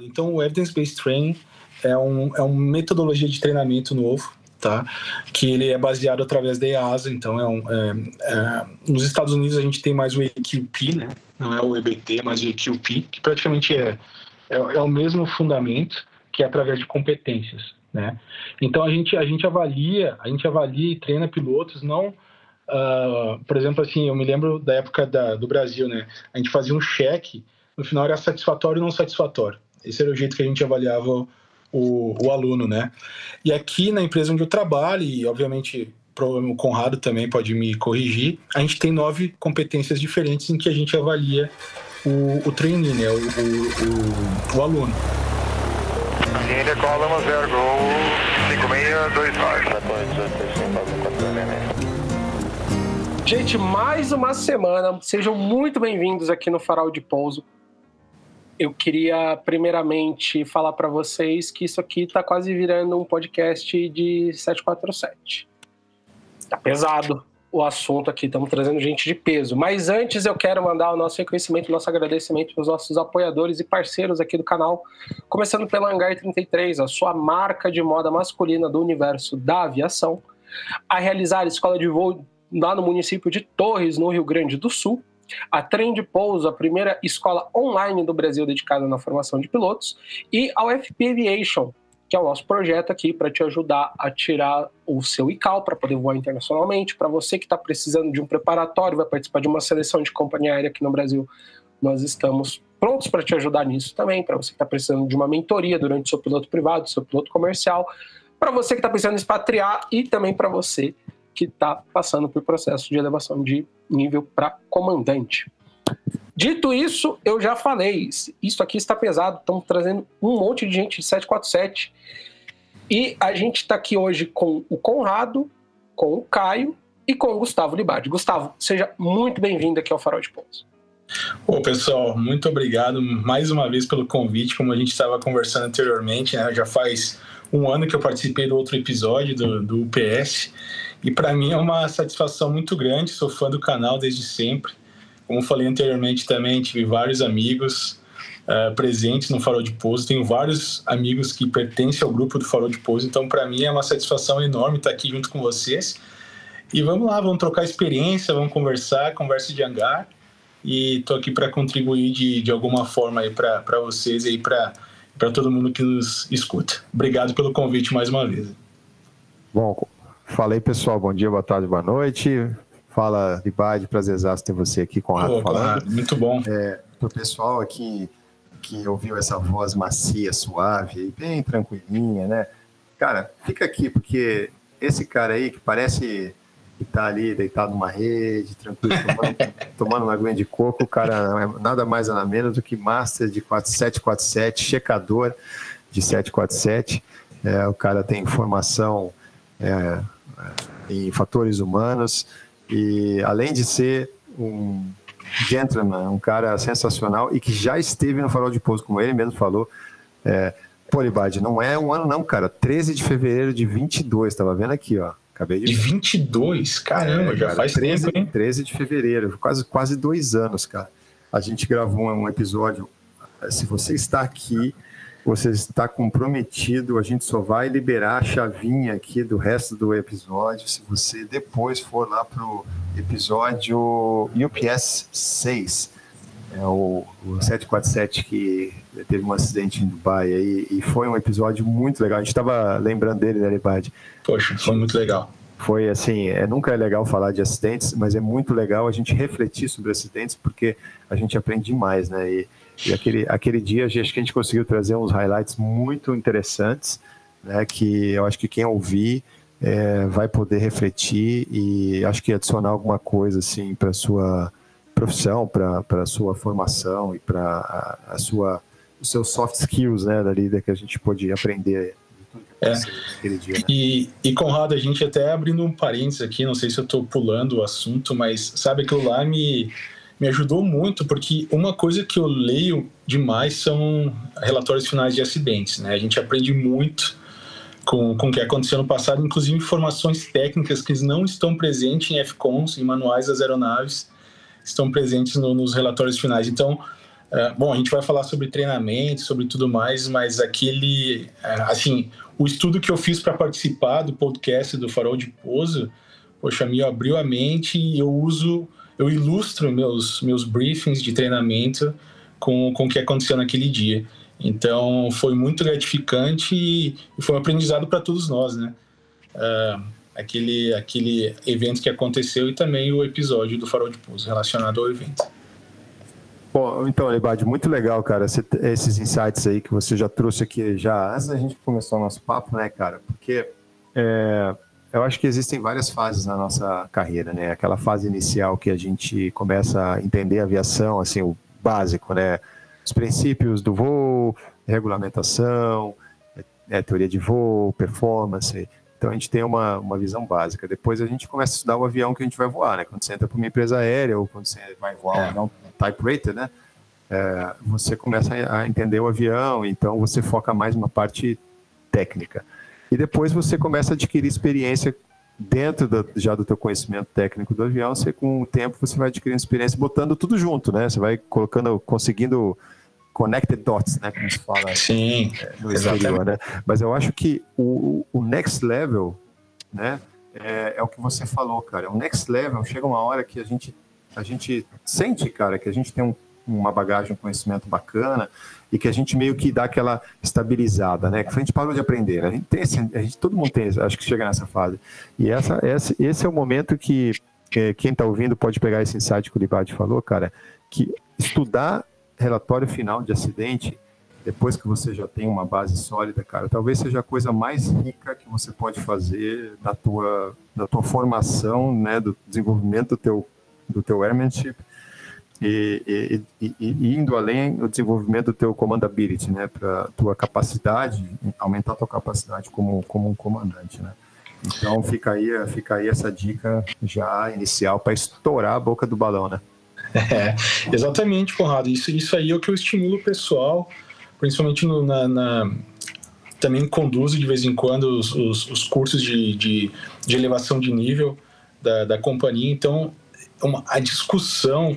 Então, o Evidence-Based Training é, um, é uma metodologia de treinamento novo, tá? Que ele é baseado através da EASA, então é, um, é, é, nos Estados Unidos a gente tem mais o EQP, né? Não é o EBT, mas o EQP, que praticamente é, é, é o mesmo fundamento, que é através de competências, né? Então a gente a gente avalia, a gente avalia e treina pilotos não Uh, por exemplo, assim, eu me lembro da época da, do Brasil, né? A gente fazia um cheque, no final era satisfatório ou não satisfatório. Esse era o jeito que a gente avaliava o, o aluno, né? E aqui na empresa onde eu trabalho, e obviamente o Conrado também pode me corrigir, a gente tem nove competências diferentes em que a gente avalia o, o trainee, né? O, o, o, o aluno. Índia, cola 10, gol 5629. Gente, mais uma semana. Sejam muito bem-vindos aqui no Farol de Pouso eu queria primeiramente falar para vocês que isso aqui está quase virando um podcast de 747. Tá pesado o assunto aqui, estamos trazendo gente de peso. Mas antes eu quero mandar o nosso reconhecimento, o nosso agradecimento para os nossos apoiadores e parceiros aqui do canal, começando pela Hangar 33, a sua marca de moda masculina do universo da aviação, a realizar escola de voo lá no município de Torres, no Rio Grande do Sul, a Trend Pouso, a primeira escola online do Brasil dedicada na formação de pilotos, e a UFP Aviation, que é o nosso projeto aqui para te ajudar a tirar o seu ICAO para poder voar internacionalmente. Para você que está precisando de um preparatório, vai participar de uma seleção de companhia aérea aqui no Brasil, nós estamos prontos para te ajudar nisso também. Para você que está precisando de uma mentoria durante o seu piloto privado, seu piloto comercial, para você que está pensando em expatriar e também para você que está passando por processo de elevação de nível para comandante. Dito isso, eu já falei, isso aqui está pesado, estamos trazendo um monte de gente de 747 e a gente está aqui hoje com o Conrado, com o Caio e com o Gustavo Libardi. Gustavo, seja muito bem-vindo aqui ao Farol de Pouso. Ô, pessoal, muito obrigado mais uma vez pelo convite. Como a gente estava conversando anteriormente, né, já faz um ano que eu participei do outro episódio do, do UPS e para mim é uma satisfação muito grande, sou fã do canal desde sempre. Como falei anteriormente também, tive vários amigos uh, presentes no Farol de Pouso, tenho vários amigos que pertencem ao grupo do Farol de Pouso, então para mim é uma satisfação enorme estar aqui junto com vocês. E vamos lá, vamos trocar experiência, vamos conversar, conversa de hangar. E estou aqui para contribuir de, de alguma forma aí para vocês e para todo mundo que nos escuta. Obrigado pelo convite mais uma vez. Bom, Fala aí, pessoal. Bom dia, boa tarde, boa noite. Fala, Libade, prazerzaço ter você aqui com a falando. Muito bom. É, Para o pessoal aqui que ouviu essa voz macia, suave, bem tranquilinha, né? Cara, fica aqui, porque esse cara aí que parece que tá ali deitado numa rede, tranquilo, tomando, tomando uma aguinha de coco, o cara é nada mais nada menos do que master de 747, checador de 747. É, o cara tem formação é, em fatores humanos e além de ser um gentleman, um cara sensacional e que já esteve no Farol de Pouso, como ele mesmo falou, é, Polibade, não é um ano não, cara, 13 de fevereiro de 22, estava vendo aqui, ó. Acabei de... de 22? Caramba, é, já cara, faz 13, tempo, hein? 13 de fevereiro, quase, quase dois anos, cara. A gente gravou um episódio, se você está aqui você está comprometido, a gente só vai liberar a chavinha aqui do resto do episódio se você depois for lá para o episódio UPS 6, é o, o 747 que teve um acidente em Dubai aí, e foi um episódio muito legal. A gente estava lembrando dele, né, Lebad? Poxa, foi muito legal. Foi assim, é, nunca é legal falar de acidentes, mas é muito legal a gente refletir sobre acidentes porque a gente aprende demais, né? E, e aquele, aquele dia, acho que a gente conseguiu trazer uns highlights muito interessantes, né, que eu acho que quem ouvir é, vai poder refletir e acho que adicionar alguma coisa assim para a sua profissão, para a sua formação e para a, a, sua os seus soft skills, né, da lida que a gente pode aprender é. Dia, né? e, e Conrado, a gente até abrindo um parênteses aqui, não sei se eu estou pulando o assunto, mas sabe aquilo lá me, me ajudou muito, porque uma coisa que eu leio demais são relatórios finais de acidentes. Né? A gente aprende muito com, com o que aconteceu no passado, inclusive informações técnicas que não estão presentes em FCONs, em manuais das aeronaves, estão presentes no, nos relatórios finais. Então, Uh, bom, a gente vai falar sobre treinamento, sobre tudo mais, mas aquele, uh, assim, o estudo que eu fiz para participar do podcast do Farol de Pouso, poxa, me abriu a mente e eu uso, eu ilustro meus, meus briefings de treinamento com, com o que aconteceu naquele dia. Então, foi muito gratificante e, foi um aprendizado para todos nós, né? Uh, aquele, aquele evento que aconteceu e também o episódio do Farol de Pouso relacionado ao evento. Bom, então, Lebade, muito legal, cara, esses insights aí que você já trouxe aqui já antes da gente começar o nosso papo, né, cara? Porque é, eu acho que existem várias fases na nossa carreira, né? Aquela fase inicial que a gente começa a entender a aviação, assim, o básico, né? Os princípios do voo, regulamentação, é, teoria de voo, performance. Então a gente tem uma, uma visão básica. Depois a gente começa a estudar o avião que a gente vai voar, né? Quando você entra para uma empresa aérea ou quando você vai voar é. um avião type rated, né? É, você começa a entender o avião, então você foca mais numa parte técnica. E depois você começa a adquirir experiência dentro já do teu conhecimento técnico do avião, você com o tempo você vai adquirindo experiência botando tudo junto, né? Você vai colocando, conseguindo connected dots, né? Como se fala Sim, é, no exterior, né? Mas eu acho que o, o next level, né? É, é, o que você falou, cara. O next level chega uma hora que a gente, a gente sente, cara, que a gente tem um, uma bagagem, um conhecimento bacana e que a gente meio que dá aquela estabilizada, né? Que a gente parou de aprender. A gente tem, esse, a gente, todo mundo tem, acho que chega nessa fase. E essa, esse, esse é o momento que, que quem está ouvindo pode pegar esse insight que o Libade falou, cara, que estudar relatório final de acidente, depois que você já tem uma base sólida, cara, talvez seja a coisa mais rica que você pode fazer da tua, da tua formação, né, do desenvolvimento do teu, do teu airmanship e, e, e, indo além o desenvolvimento do teu commandability, né, para tua capacidade, aumentar tua capacidade como, como um comandante, né. Então fica aí, fica aí essa dica já inicial para estourar a boca do balão, né. É, exatamente, Conrado. Isso, isso aí é o que eu estimulo o pessoal, principalmente no, na, na, também conduzo de vez em quando os, os, os cursos de, de, de, elevação de nível da, da companhia. Então, uma, a discussão,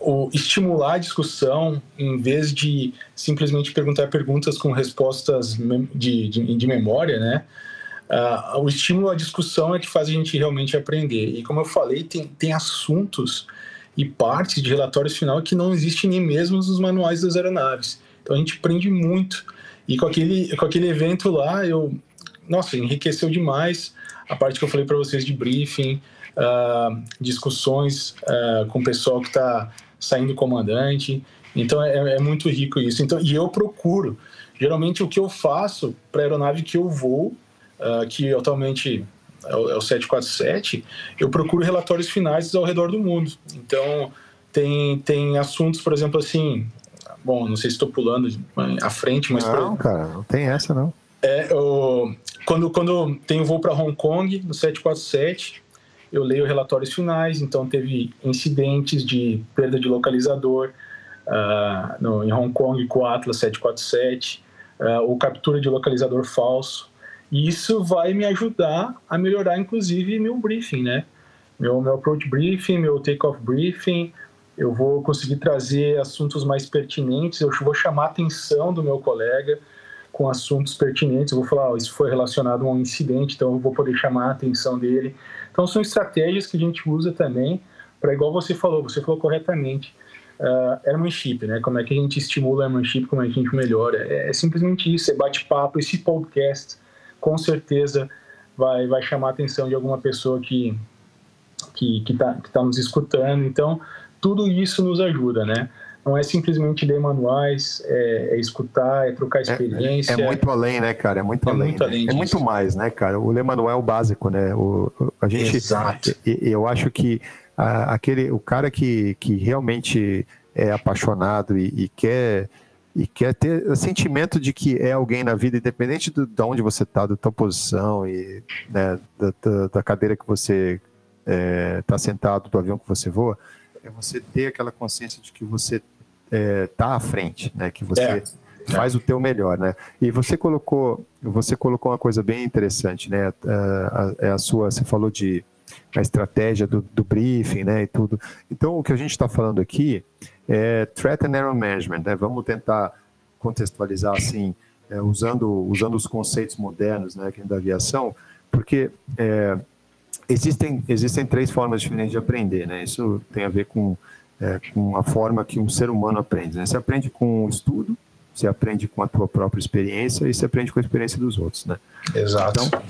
o estimular a discussão, em vez de simplesmente perguntar perguntas com respostas de, de, de memória, né? Uh, o estímulo à discussão é que faz a gente realmente aprender. E como eu falei, tem, tem assuntos e partes de relatórios final que não existem nem mesmo nos manuais das aeronaves. Então a gente aprende muito. E com aquele, com aquele evento lá, eu, nossa, enriqueceu demais a parte que eu falei para vocês de briefing, uh, discussões uh, com o pessoal que está saindo comandante. Então é, é, muito rico isso. Então, e eu procuro, geralmente o que eu faço para a aeronave que eu vou, uh, que atualmente é o, é o 747, eu procuro relatórios finais ao redor do mundo. Então, tem, tem assuntos, por exemplo, assim. Bom, não sei se estou pulando à frente, mas. Não, cara, não tem essa, não. É, quando, quando tenho voo para Hong Kong, no 747, eu leio relatórios finais, então teve incidentes de perda de localizador uh, no, em Hong Kong com o Atlas 747, uh, ou captura de localizador falso. E isso vai me ajudar a melhorar, inclusive, meu briefing, né? Meu, meu approach briefing, meu take-off briefing. Eu vou conseguir trazer assuntos mais pertinentes, eu vou chamar a atenção do meu colega com assuntos pertinentes. Eu vou falar, oh, isso foi relacionado a um incidente, então eu vou poder chamar a atenção dele. Então, são estratégias que a gente usa também para, igual você falou, você falou corretamente, uh, airmanship, né? Como é que a gente estimula a airmanship, como é que a gente melhora. É, é simplesmente isso, é bate-papo. Esse podcast com certeza vai, vai chamar a atenção de alguma pessoa que que está que tá nos escutando. Então, tudo isso nos ajuda, né? Não é simplesmente ler manuais, é, é escutar, é trocar experiência. É, é, muito além, né, cara? É muito é além. Muito né? além é muito mais, né, cara? O ler manual é o básico, né? O, a gente, Exato. Eu acho que a, aquele, o cara que, que realmente é apaixonado e, e quer e quer ter o sentimento de que é alguém na vida, independente do, de onde você está, da tua posição e né, da, da, da, cadeira que você está é, tá sentado, do avião que você voa, é você ter aquela consciência de que você está é, tá à frente, né, que você é. faz o teu melhor, né? E você colocou, você colocou uma coisa bem interessante, né? A, a, a sua, você falou de a estratégia do, do briefing, né, e tudo. Então, o que a gente está falando aqui é Threat and Error Management. Né? Vamos tentar contextualizar assim, é, usando, usando os conceitos modernos né, da aviação, porque é, existem, existem três formas diferentes de aprender. Né? Isso tem a ver com, é, com a forma que um ser humano aprende. Né? Você aprende com o estudo, você aprende com a tua própria experiência e você aprende com a experiência dos outros. Né? Exato. Então,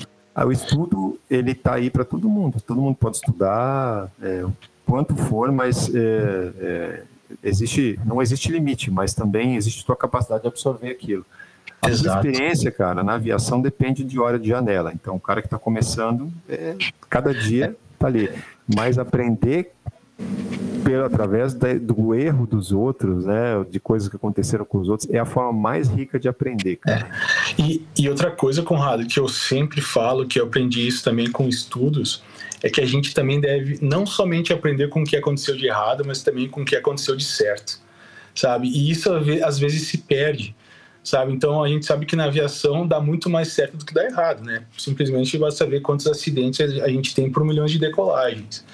o estudo ele está aí para todo mundo. Todo mundo pode estudar é, quanto for, mas é, é, existe, não existe limite, mas também existe tua capacidade de absorver aquilo. A experiência, cara, na aviação depende de hora de janela. Então, o cara que está começando, é, cada dia está ali. Mas aprender pelo através do erro dos outros, né, de coisas que aconteceram com os outros, é a forma mais rica de aprender. É. E, e outra coisa, Conrado, que eu sempre falo, que eu aprendi isso também com estudos, é que a gente também deve não somente aprender com o que aconteceu de errado, mas também com o que aconteceu de certo, sabe? E isso às vezes se perde sabe? Então a gente sabe que na aviação dá muito mais certo do que dá errado, né? Simplesmente basta ver quantos acidentes a gente tem por milhões de decolagens.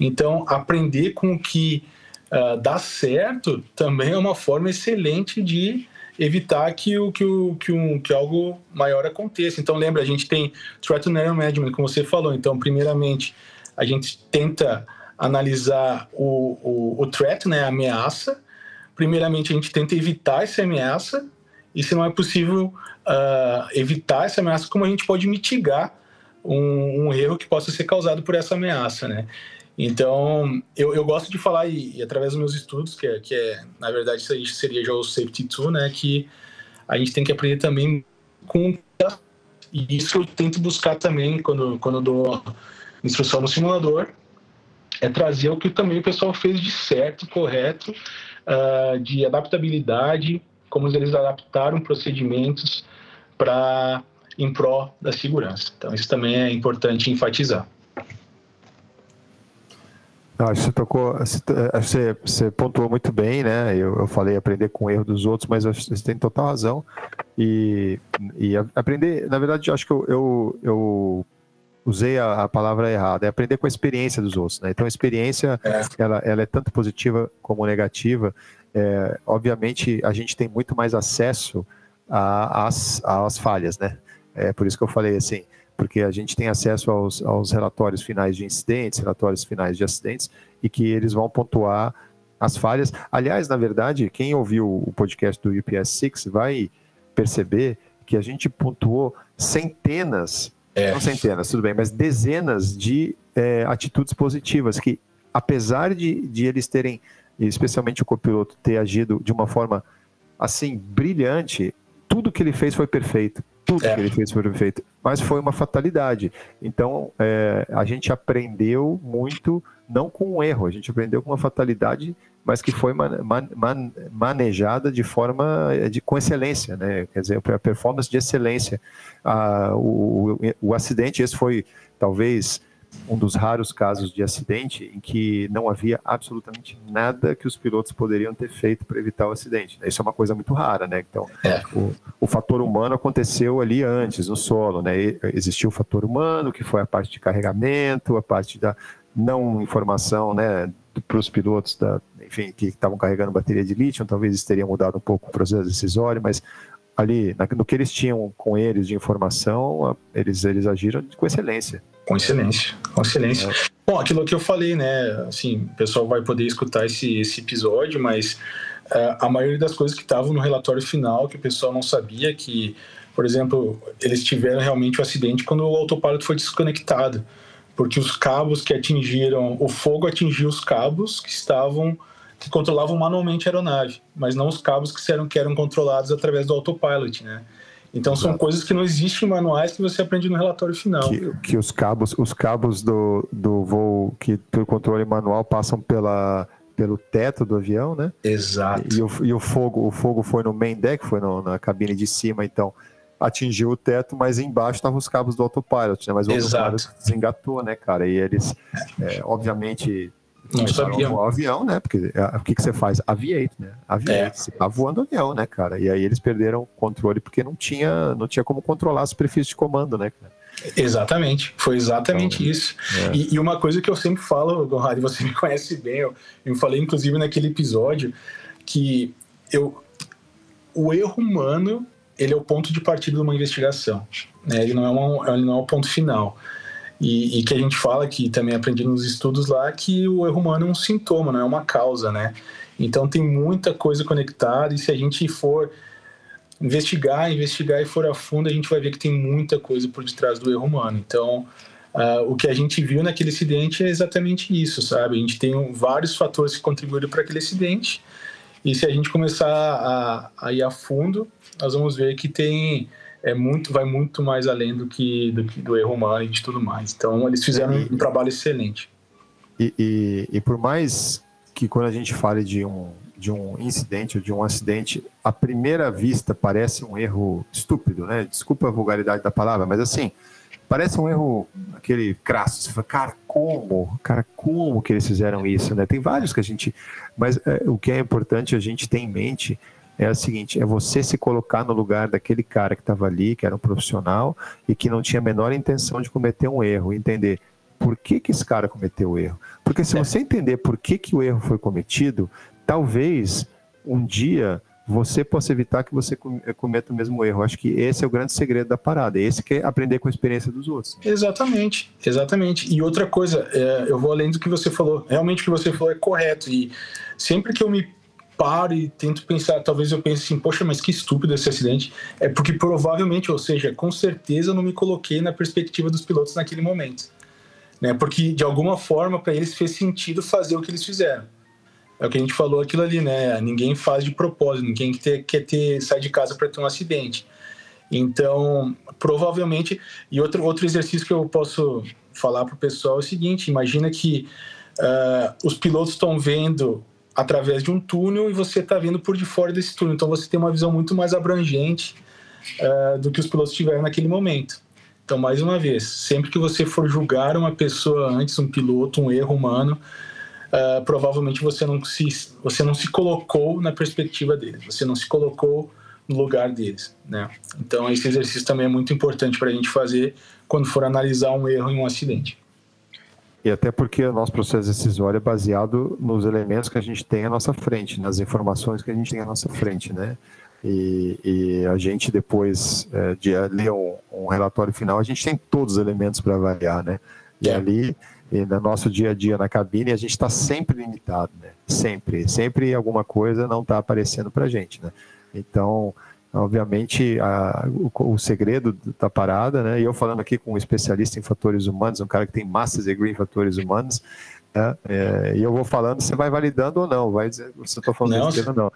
Então aprender com o que uh, dá certo também é uma forma excelente de evitar que, o, que, o, que, um, que algo maior aconteça. Então lembra, a gente tem Threat Scenario Management, como você falou. Então, primeiramente, a gente tenta analisar o, o, o threat, né, a ameaça. Primeiramente, a gente tenta evitar essa ameaça e se não é possível uh, evitar essa ameaça, como a gente pode mitigar um, um, erro que possa ser causado por essa ameaça, né? Então, eu, eu gosto de falar, e, e, através dos meus estudos, que é, que é, na verdade, isso aí seria já o Safety Tool, né? Que a gente tem que aprender também com... E isso eu tento buscar também quando, quando dou instrução no simulador, é trazer o que também o pessoal fez de certo, correto, uh, de adaptabilidade, como eles adaptaram procedimentos para em pró da segurança. Então isso também é importante enfatizar. Acho que você tocou, você, você pontuou muito bem, né? Eu, eu falei aprender com o erro dos outros, mas você tem total razão. E, e aprender, na verdade, acho que eu, eu, eu usei a, a, palavra errada, é aprender com a experiência dos outros, né? Então a experiência, é. Ela, ela é tanto positiva como negativa é, obviamente a gente tem muito mais acesso às, às falhas, né? É por isso que eu falei assim, porque a gente tem acesso aos, aos relatórios finais de incidentes, relatórios finais de acidentes, e que eles vão pontuar as falhas. Aliás, na verdade, quem ouviu o podcast do UPS 6 vai perceber que a gente pontuou centenas, é. não centenas, tudo bem, mas dezenas de é, atitudes positivas que, apesar de, de eles terem especialmente o copiloto ter agido de uma forma assim brilhante, tudo que ele fez foi perfeito. Tudo é. que ele fez foi perfeito. Mas foi uma fatalidade. Então, é, a gente aprendeu muito, não com um erro, a gente aprendeu com uma fatalidade, mas que foi man, man, man, manejada de forma de, com excelência, né? Quer dizer, a performance de excelência. Ah, o, o, o acidente, esse foi talvez um dos raros casos de acidente em que não havia absolutamente nada que os pilotos poderiam ter feito para evitar o acidente. Isso é uma coisa muito rara, né? Então, é. o, o, fator humano aconteceu ali antes, no solo, né? Existiu o fator humano, que foi a parte de carregamento, a parte da não informação, né? Para os pilotos da, enfim, que estavam carregando bateria de lítio, talvez isso teria mudado um pouco o processo decisório, mas ali, no que eles tinham com eles de informação, eles, eles agiram com excelência. Com excelência, com excelência. É. Bom, aquilo que eu falei, né? Assim, o pessoal vai poder escutar esse, esse episódio, mas uh, a maioria das coisas que estavam no relatório final, que o pessoal não sabia, que, por exemplo, eles tiveram realmente o um acidente quando o autopilot foi desconectado, porque os cabos que atingiram, o fogo atingiu os cabos que estavam que controlavam manualmente a aeronave, mas não os cabos que eram, que eram controlados através do autopilot, né? Então Exato. são coisas que não existem em manuais que você aprende no relatório final. Que, que os cabos, os cabos do, do voo que pelo controle manual passam pela pelo teto do avião, né? Exato. E o, e o fogo, o fogo foi no main deck, foi no, na cabine de cima, então atingiu o teto, mas embaixo estavam os cabos do autopilot, né? Mas o Exato. autopilot desengatou, né, cara? E eles, é, obviamente, não sabia. O avião, né? Porque é, o que, que você faz? Aviate, né? Aviate. É. Você tá voando avião, né, cara? E aí eles perderam o controle porque não tinha, não tinha como controlar a superfície de comando, né, cara? Exatamente, foi exatamente então, isso. É. E, e, uma coisa que eu sempre falo, Conrad, você me conhece bem, eu, eu falei inclusive naquele episódio que eu, o erro humano ele é o ponto de partida de uma investigação, né? ele, não é uma, ele não é o ponto final. E, e, que a gente fala que também aprendi nos estudos lá que o erro humano é um sintoma, não é uma causa, né? Então tem muita coisa conectada e se a gente for investigar, investigar e for a fundo, a gente vai ver que tem muita coisa por detrás do erro humano. Então, uh, o que a gente viu naquele acidente é exatamente isso, sabe? A gente tem vários fatores que contribuíram para aquele acidente e se a gente começar a, a, ir a fundo, nós vamos ver que tem é muito, vai muito mais além do que do, que do erro humano e de tudo mais. Então, eles fizeram e, um trabalho excelente. E, e, e por mais que quando a gente fale de um de um incidente ou de um acidente, à primeira vista parece um erro estúpido, né? Desculpa a vulgaridade da palavra, mas assim, parece um erro aquele crasso. Você fala, cara, como? Cara, como que eles fizeram isso, né? Tem vários que a gente, mas é, o que é importante a gente ter em mente é o seguinte: é você se colocar no lugar daquele cara que estava ali, que era um profissional e que não tinha a menor intenção de cometer um erro, entender por que, que esse cara cometeu o erro. Porque se é. você entender por que, que o erro foi cometido, talvez um dia você possa evitar que você cometa o mesmo erro. Acho que esse é o grande segredo da parada. Esse que é aprender com a experiência dos outros. Exatamente, exatamente. E outra coisa, é, eu vou além do que você falou. Realmente o que você falou é correto. E sempre que eu me paro e tento pensar, talvez eu pense assim, poxa, mas que estúpido esse acidente. É porque provavelmente, ou seja, com certeza eu não me coloquei na perspectiva dos pilotos naquele momento. Né? Porque de alguma forma para eles fez sentido fazer o que eles fizeram é o que a gente falou aquilo ali, né? Ninguém faz de propósito, ninguém quer ter, quer ter sai de casa para ter um acidente. Então, provavelmente, e outro, outro exercício que eu posso falar para o pessoal é o seguinte: imagina que uh, os pilotos estão vendo através de um túnel e você está vendo por de fora desse túnel. Então, você tem uma visão muito mais abrangente uh, do que os pilotos tiveram naquele momento. Então, mais uma vez, sempre que você for julgar uma pessoa antes, um piloto, um erro humano, uh, provavelmente você não, se, você não se colocou na perspectiva deles, você não se colocou no lugar deles, né? Então esse exercício também é muito importante para a gente fazer quando for analisar um erro em um acidente. E até porque o nosso processo decisório é baseado nos elementos que a gente tem à nossa frente, nas informações que a gente tem à nossa frente, né? E, e a gente depois é, de ler um, um, relatório final, a gente tem todos os elementos para avaliar, né? E é. ali e no nosso dia a dia na cabine, a gente está sempre limitado, né? Sempre, sempre alguma coisa não está aparecendo para a gente, né? Então, obviamente, a, o, o, segredo da parada, né? E eu falando aqui com um especialista em fatores humanos, um cara que tem master's degree em fatores humanos, né? É, e eu vou falando, você vai validando ou não, vai dizer eu estou falando não, besteira ou não.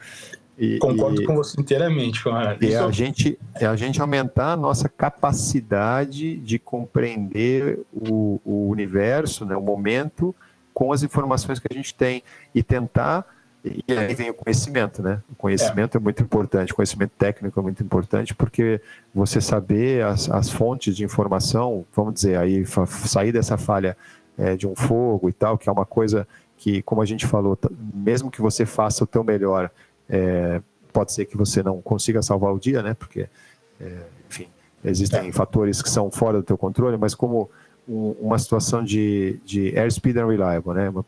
E, Concordo e, com você inteiramente, Conrado. É a, gente, é a gente aumentar a nossa capacidade de compreender o, o universo, né, o momento, com as informações que a gente tem e tentar. E aí vem o conhecimento, né? O conhecimento é, é muito importante, o conhecimento técnico é muito importante, porque você saber as, as fontes de informação, vamos dizer, aí sair dessa falha é, de um fogo e tal, que é uma coisa que, como a gente falou, mesmo que você faça o teu melhor é, pode ser que você não consiga salvar o dia, né? Porque, é, enfim, existem é. fatores que são fora do teu controle, mas como uma situação de, de airspeed unreliable, né? Uma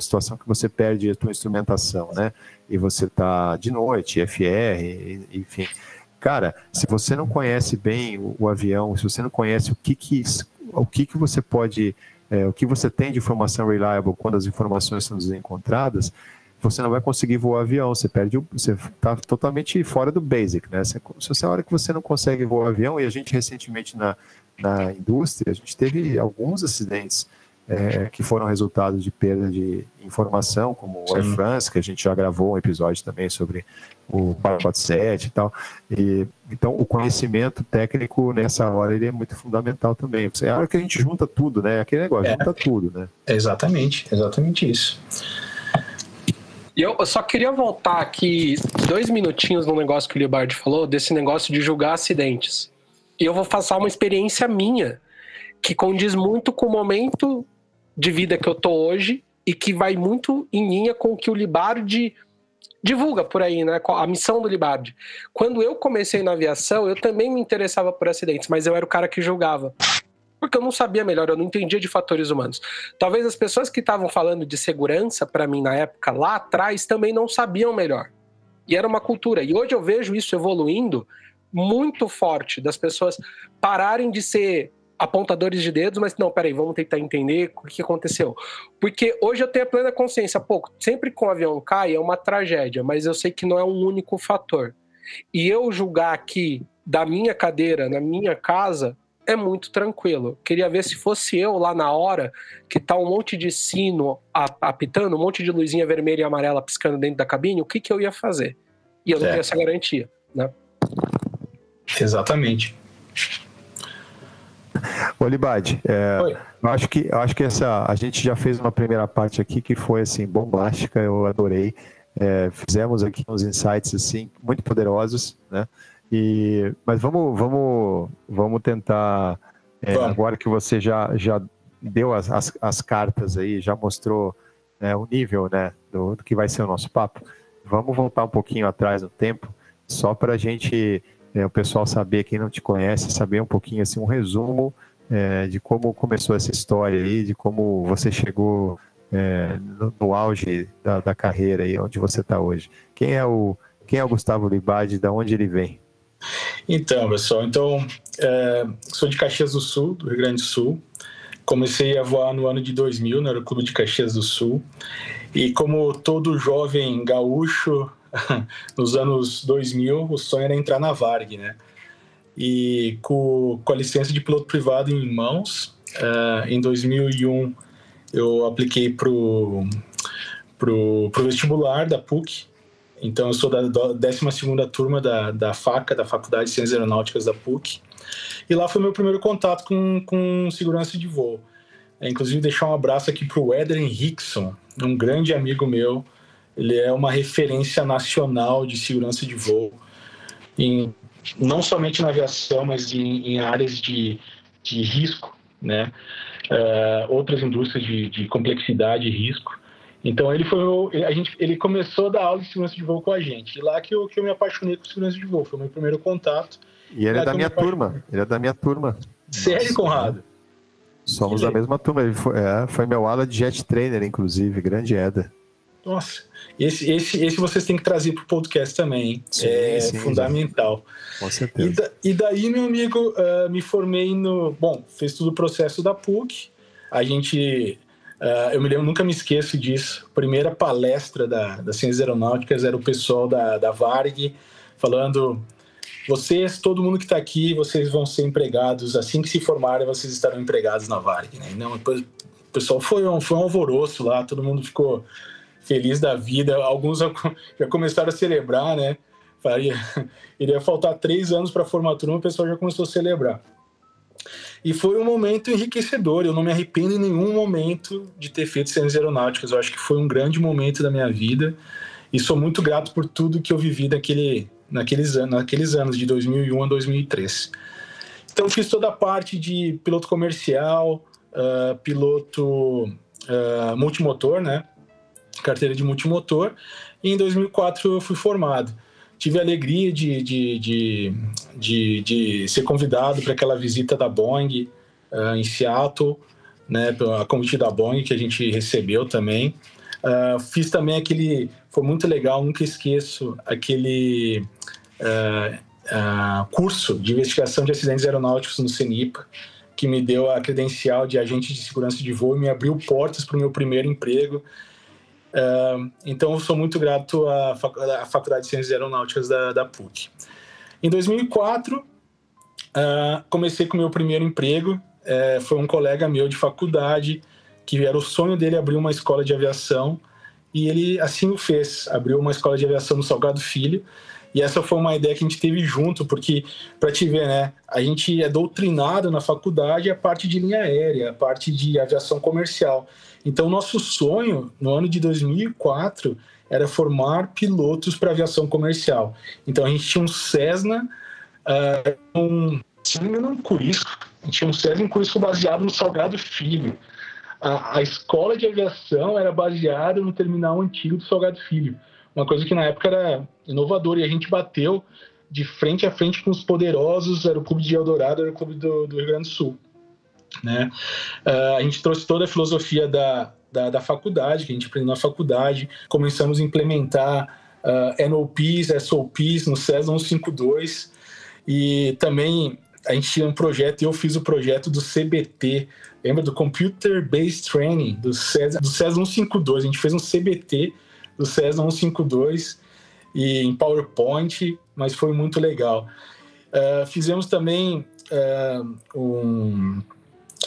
situação que você perde a tua instrumentação, né? E você tá de noite, FR, enfim. Cara, se você não conhece bem o, o avião, se você não conhece o que que, o que, que você pode, é, o que você tem de informação reliable quando as informações são desencontradas, você não vai conseguir voar avião, você perde, você está totalmente fora do basic, né? Se, se a hora que você não consegue voar avião, e a gente recentemente na, na indústria, a gente teve alguns acidentes é, que foram resultados de perda de informação, como o Air France, que a gente já gravou um episódio também sobre o 447 e tal. E, então, o conhecimento técnico nessa hora ele é muito fundamental também. É a hora que a gente junta tudo, né? Aquele negócio, é. junta tudo, né? Exatamente, exatamente isso. E eu só queria voltar aqui dois minutinhos no negócio que o Libardi falou, desse negócio de julgar acidentes. E eu vou passar uma experiência minha, que condiz muito com o momento de vida que eu tô hoje e que vai muito em linha com o que o Libardi divulga por aí, né? A missão do Libardi. Quando eu comecei na aviação, eu também me interessava por acidentes, mas eu era o cara que julgava. porque eu não sabia melhor, eu não entendia de fatores humanos. Talvez as pessoas que estavam falando de segurança para mim na época, lá atrás, também não sabiam melhor. E era uma cultura. E hoje eu vejo isso evoluindo muito forte, das pessoas pararem de ser apontadores de dedos, mas não, peraí, vamos tentar entender o que aconteceu. Porque hoje eu tenho a plena consciência, pouco, sempre que um avião cai é uma tragédia, mas eu sei que não é um único fator. E eu julgar aqui da minha cadeira, na minha casa, é muito tranquilo. Queria ver se fosse eu lá na hora, que tá um monte de sino apitando, um monte de luzinha vermelha e amarela piscando dentro da cabine, o que, que eu ia fazer? E eu não tenho essa garantia, né? Exatamente. Olibade, é, eu acho que eu acho que essa a gente já fez uma primeira parte aqui que foi assim bombástica, eu adorei. É, fizemos aqui uns insights assim muito poderosos, né? E, mas vamos, vamos, vamos tentar é, agora que você já, já deu as, as, as cartas aí, já mostrou né, o nível né, do, do, que vai ser o nosso papo. Vamos voltar um pouquinho atrás no tempo, só para a gente, é, o pessoal saber, quem não te conhece, saber um pouquinho assim, um resumo é, de como começou essa história aí, de como você chegou é, no, no, auge da, da carreira aí, onde você está hoje. Quem é o quem é o Gustavo Libade, de onde ele vem? Então, pessoal, então é, sou de Caxias do Sul, do Rio Grande do Sul. Comecei a voar no ano de 2000 no Aeroclube de Caxias do Sul. E como todo jovem gaúcho, nos anos 2000, o sonho era entrar na Varg, né? E com, com a licença de piloto privado em mãos, uh, em 2001 eu apliquei para o pro, pro vestibular da PUC então, eu sou da 12 turma da, da FACA, da Faculdade de Ciências Aeronáuticas da PUC. E lá foi meu primeiro contato com, com segurança de voo. É, inclusive, deixar um abraço aqui para o Éder Henrickson, um grande amigo meu. Ele é uma referência nacional de segurança de voo, em, não somente na aviação, mas em, em áreas de, de risco, né? Uh, outras indústrias de, de complexidade e risco. Então ele foi a gente, ele começou a dar aula de segurança de voo com a gente. E lá que eu, que eu me apaixonei por segurança de voo, foi o meu primeiro contato. E ele é da minha turma, ele é da minha turma. Sério, Conrado? Somos da mesma turma, ele foi, é, foi meu aula de jet trainer, inclusive, grande Eda. Nossa, esse, esse, esse vocês têm que trazer para o podcast também, hein? Sim, é sim, fundamental. Com certeza. E, da, e daí, meu amigo, uh, me formei no. Bom, fez todo o processo da PUC. A gente Uh, eu me lembro, nunca me esqueço disso. Primeira palestra da, das Ciências Aeronáuticas era o pessoal da, da Varg falando: vocês, todo mundo que está aqui, vocês vão ser empregados. Assim que se formarem, vocês estarão empregados na Varg. Né? Não, depois, o pessoal foi um, foi um alvoroço lá, todo mundo ficou feliz da vida. Alguns já começaram a celebrar, né? Iria faltar três anos para a formatura, o pessoal já começou a celebrar. E foi um momento enriquecedor. Eu não me arrependo em nenhum momento de ter feito ciências aeronáuticas. Eu acho que foi um grande momento da minha vida e sou muito grato por tudo que eu vivi naquele, naqueles, anos, naqueles anos, de 2001 a 2003. Então, fiz toda a parte de piloto comercial, uh, piloto uh, multimotor, né? Carteira de multimotor. E em 2004 eu fui formado tive a alegria de, de, de, de, de ser convidado para aquela visita da Boeing uh, em Seattle, né, a convite da Boeing que a gente recebeu também. Uh, fiz também aquele, foi muito legal, nunca esqueço aquele uh, curso de investigação de acidentes aeronáuticos no CENIPA, que me deu a credencial de agente de segurança de voo e me abriu portas para o meu primeiro emprego Uh, então, eu sou muito grato à, Faculdade de Ciências Aeronáuticas da, da PUC. Em 2004, uh, ah, comecei com meu primeiro emprego. Uh, foi um colega meu de faculdade, que era o sonho dele abrir uma escola de aviação, e ele assim o fez. Abriu uma escola de aviação no Salgado Filho, e essa foi uma ideia que a gente teve junto, porque, para te ver, né, a gente é doutrinado na faculdade a parte de linha aérea, a parte de aviação comercial. Então, nosso sonho no ano de 2004 era formar pilotos para aviação comercial. Então, a gente tinha um Cessna, uh, um, se não me engano, um Curisco. A gente tinha um Cessna em Curisco baseado no Salgado Filho. A, a, escola de aviação era baseada no terminal antigo do Salgado Filho. Uma coisa que na época era inovadora e a gente bateu de frente a frente com os poderosos, era o Clube de Eldorado, era o Clube do, do Rio Grande do Sul. Né? Uh, a gente trouxe toda a filosofia da, da, da, faculdade, que a gente aprendeu na faculdade, começamos a implementar uh, NOPs, SOPs no CESA 152 e também a gente tinha um projeto eu fiz o projeto do CBT, lembra do Computer Based Training do CESA, do CESA 152, a gente fez um CBT do CESA 152 e em PowerPoint, mas foi muito legal. Uh, fizemos também uh, um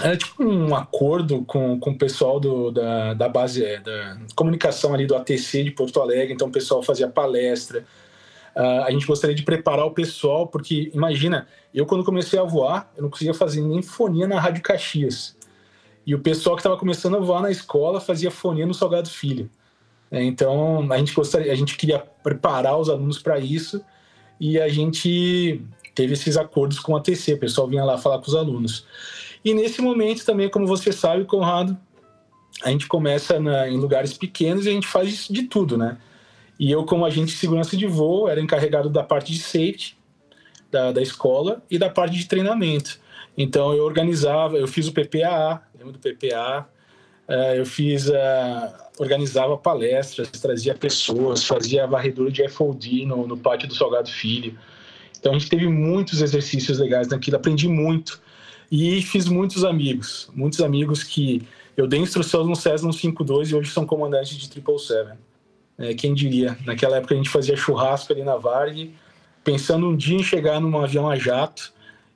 era tipo um acordo com, com o pessoal do, da, da base é, da comunicação ali do ATC de Porto Alegre, então o pessoal fazia palestra. Uh, a gente gostaria de preparar o pessoal, porque imagina, eu quando comecei a voar, eu não conseguia fazer nem fonia na Rádio Caxias. E o pessoal que estava começando a voar na escola fazia fonia no Salgado Filho. É, então a gente gostaria, a gente queria preparar os alunos para isso e a gente teve esses acordos com a ATC, o pessoal vinha lá falar com os alunos. E nesse momento também, como você sabe, Conrado, a gente começa na, em lugares pequenos e a gente faz de tudo, né? E eu, como agente de segurança de voo, era encarregado da parte de safety da, da escola e da parte de treinamento. Então eu organizava, eu fiz o PPA, lembra do PPA? Uh, eh, eu fiz, uh, organizava palestras, trazia pessoas, fazia varredura de FOD no, no pátio do Salgado Filho. Então a gente teve muitos exercícios legais naquilo, aprendi muito. E fiz muitos amigos, muitos amigos que eu dei instrução no Cessna 152 e hoje são comandantes de 777. É, quem diria? Naquela época a gente fazia churrasco ali na Varg, pensando um dia em chegar num avião a jato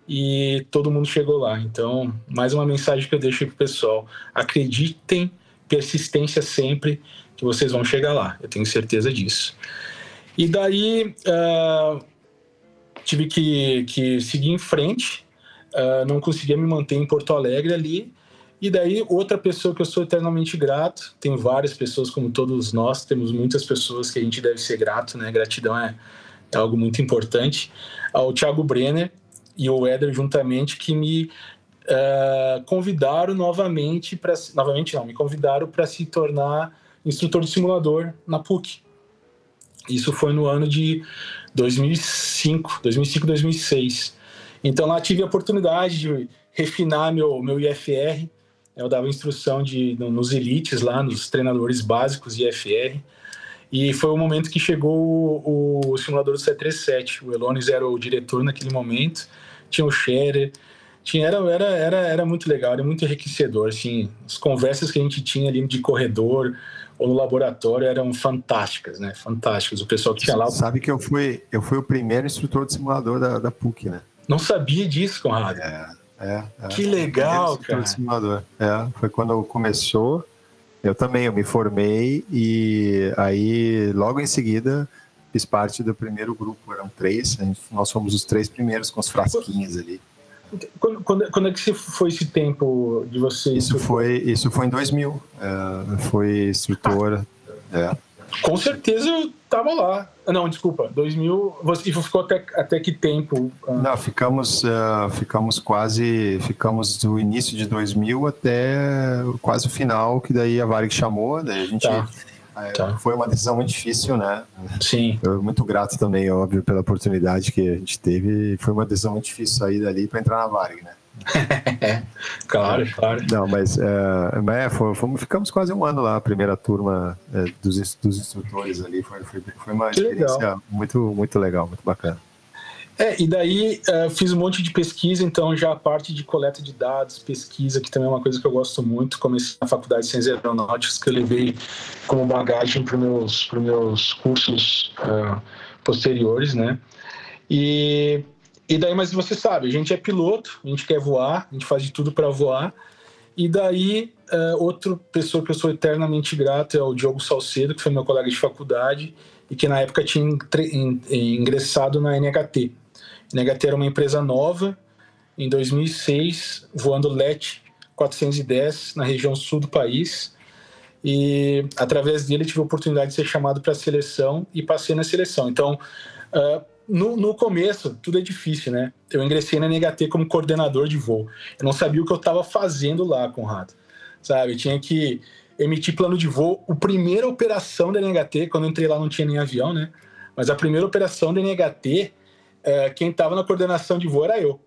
e todo mundo chegou lá. Então, mais uma mensagem que eu deixo para o pessoal: acreditem, persistência sempre, que vocês vão chegar lá. Eu tenho certeza disso. E daí uh, tive que, que seguir em frente uh, não conseguia me manter em Porto Alegre ali. E daí, outra pessoa que eu sou eternamente grato, tem várias pessoas, como todos nós, temos muitas pessoas que a gente deve ser grato, né? Gratidão é, é algo muito importante. Ao Thiago Brenner e o Éder juntamente, que me uh, convidaram novamente para. Novamente, não, me convidaram para se tornar instrutor de simulador na PUC. Isso foi no ano de 2005, 2005, 2006. Então lá tive a oportunidade de refinar meu, meu IFR. Eu dava instrução de, nos elites lá, nos treinadores básicos de IFR. E foi o momento que chegou o, o simulador do 737. O Elones era o diretor naquele momento. Tinha o Scherer. Tinha, era, era, era, era muito legal, era muito enriquecedor. Assim, as conversas que a gente tinha ali de corredor ou no laboratório eram fantásticas, né? Fantásticas. O pessoal que tinha lá. Sabe que eu fui, eu fui o primeiro instrutor de simulador da, da PUC, né? Não sabia disso, Conrado. É, é, é. Que legal, cara. É, foi quando começou. Eu também, eu me formei e aí logo em seguida fiz parte do primeiro grupo, eram três, nós fomos os três primeiros com os frasquinhos ali. Quando, quando, quando, é que foi esse tempo de você? Isso foi, isso foi em 2000. É, foi instrutora. Ah. É. Com certeza eu tava lá. Não, desculpa, 2000. Você ficou até, até que tempo? Ah. Não, ficamos, uh, ficamos quase. Ficamos do início de 2000 até quase o final, que daí a Varig chamou, daí a gente. Tá. É, tá. Foi uma decisão muito difícil, né? Sim. Eu, muito grato também, óbvio, pela oportunidade que a gente teve. Foi uma decisão muito difícil sair dali para entrar na Varig, né? claro, claro. Não, mas é, fomos, ficamos quase um ano lá, a primeira turma é, dos, dos instrutores ali. Foi, foi, foi uma que experiência legal. muito, muito legal, muito bacana. É, e daí uh, fiz um monte de pesquisa, então já a parte de coleta de dados, pesquisa, que também é uma coisa que eu gosto muito. Comecei na faculdade de Ciências Aeronáuticas, que eu levei como bagagem para os meus, meus cursos uh, posteriores, né? E e daí, mas você sabe, a gente é piloto, a gente quer voar, a gente faz de tudo para voar. E daí, uh, outra pessoa que eu sou eternamente grato é o Diogo Salcedo, que foi meu colega de faculdade e que na época tinha ingressado na NHT. NHT era uma empresa nova, em 2006, voando LET 410 na região sul do país. E através dele tive a oportunidade de ser chamado para a seleção e passei na seleção. Então, uh, no, no começo, tudo é difícil, né? Eu ingressei na NHT como coordenador de voo. Eu não sabia o que eu estava fazendo lá, Conrado. Sabe? Eu tinha que emitir plano de voo. A primeira operação da NHT, quando eu entrei lá não tinha nem avião, né? Mas a primeira operação da NHT, é, quem estava na coordenação de voo era eu.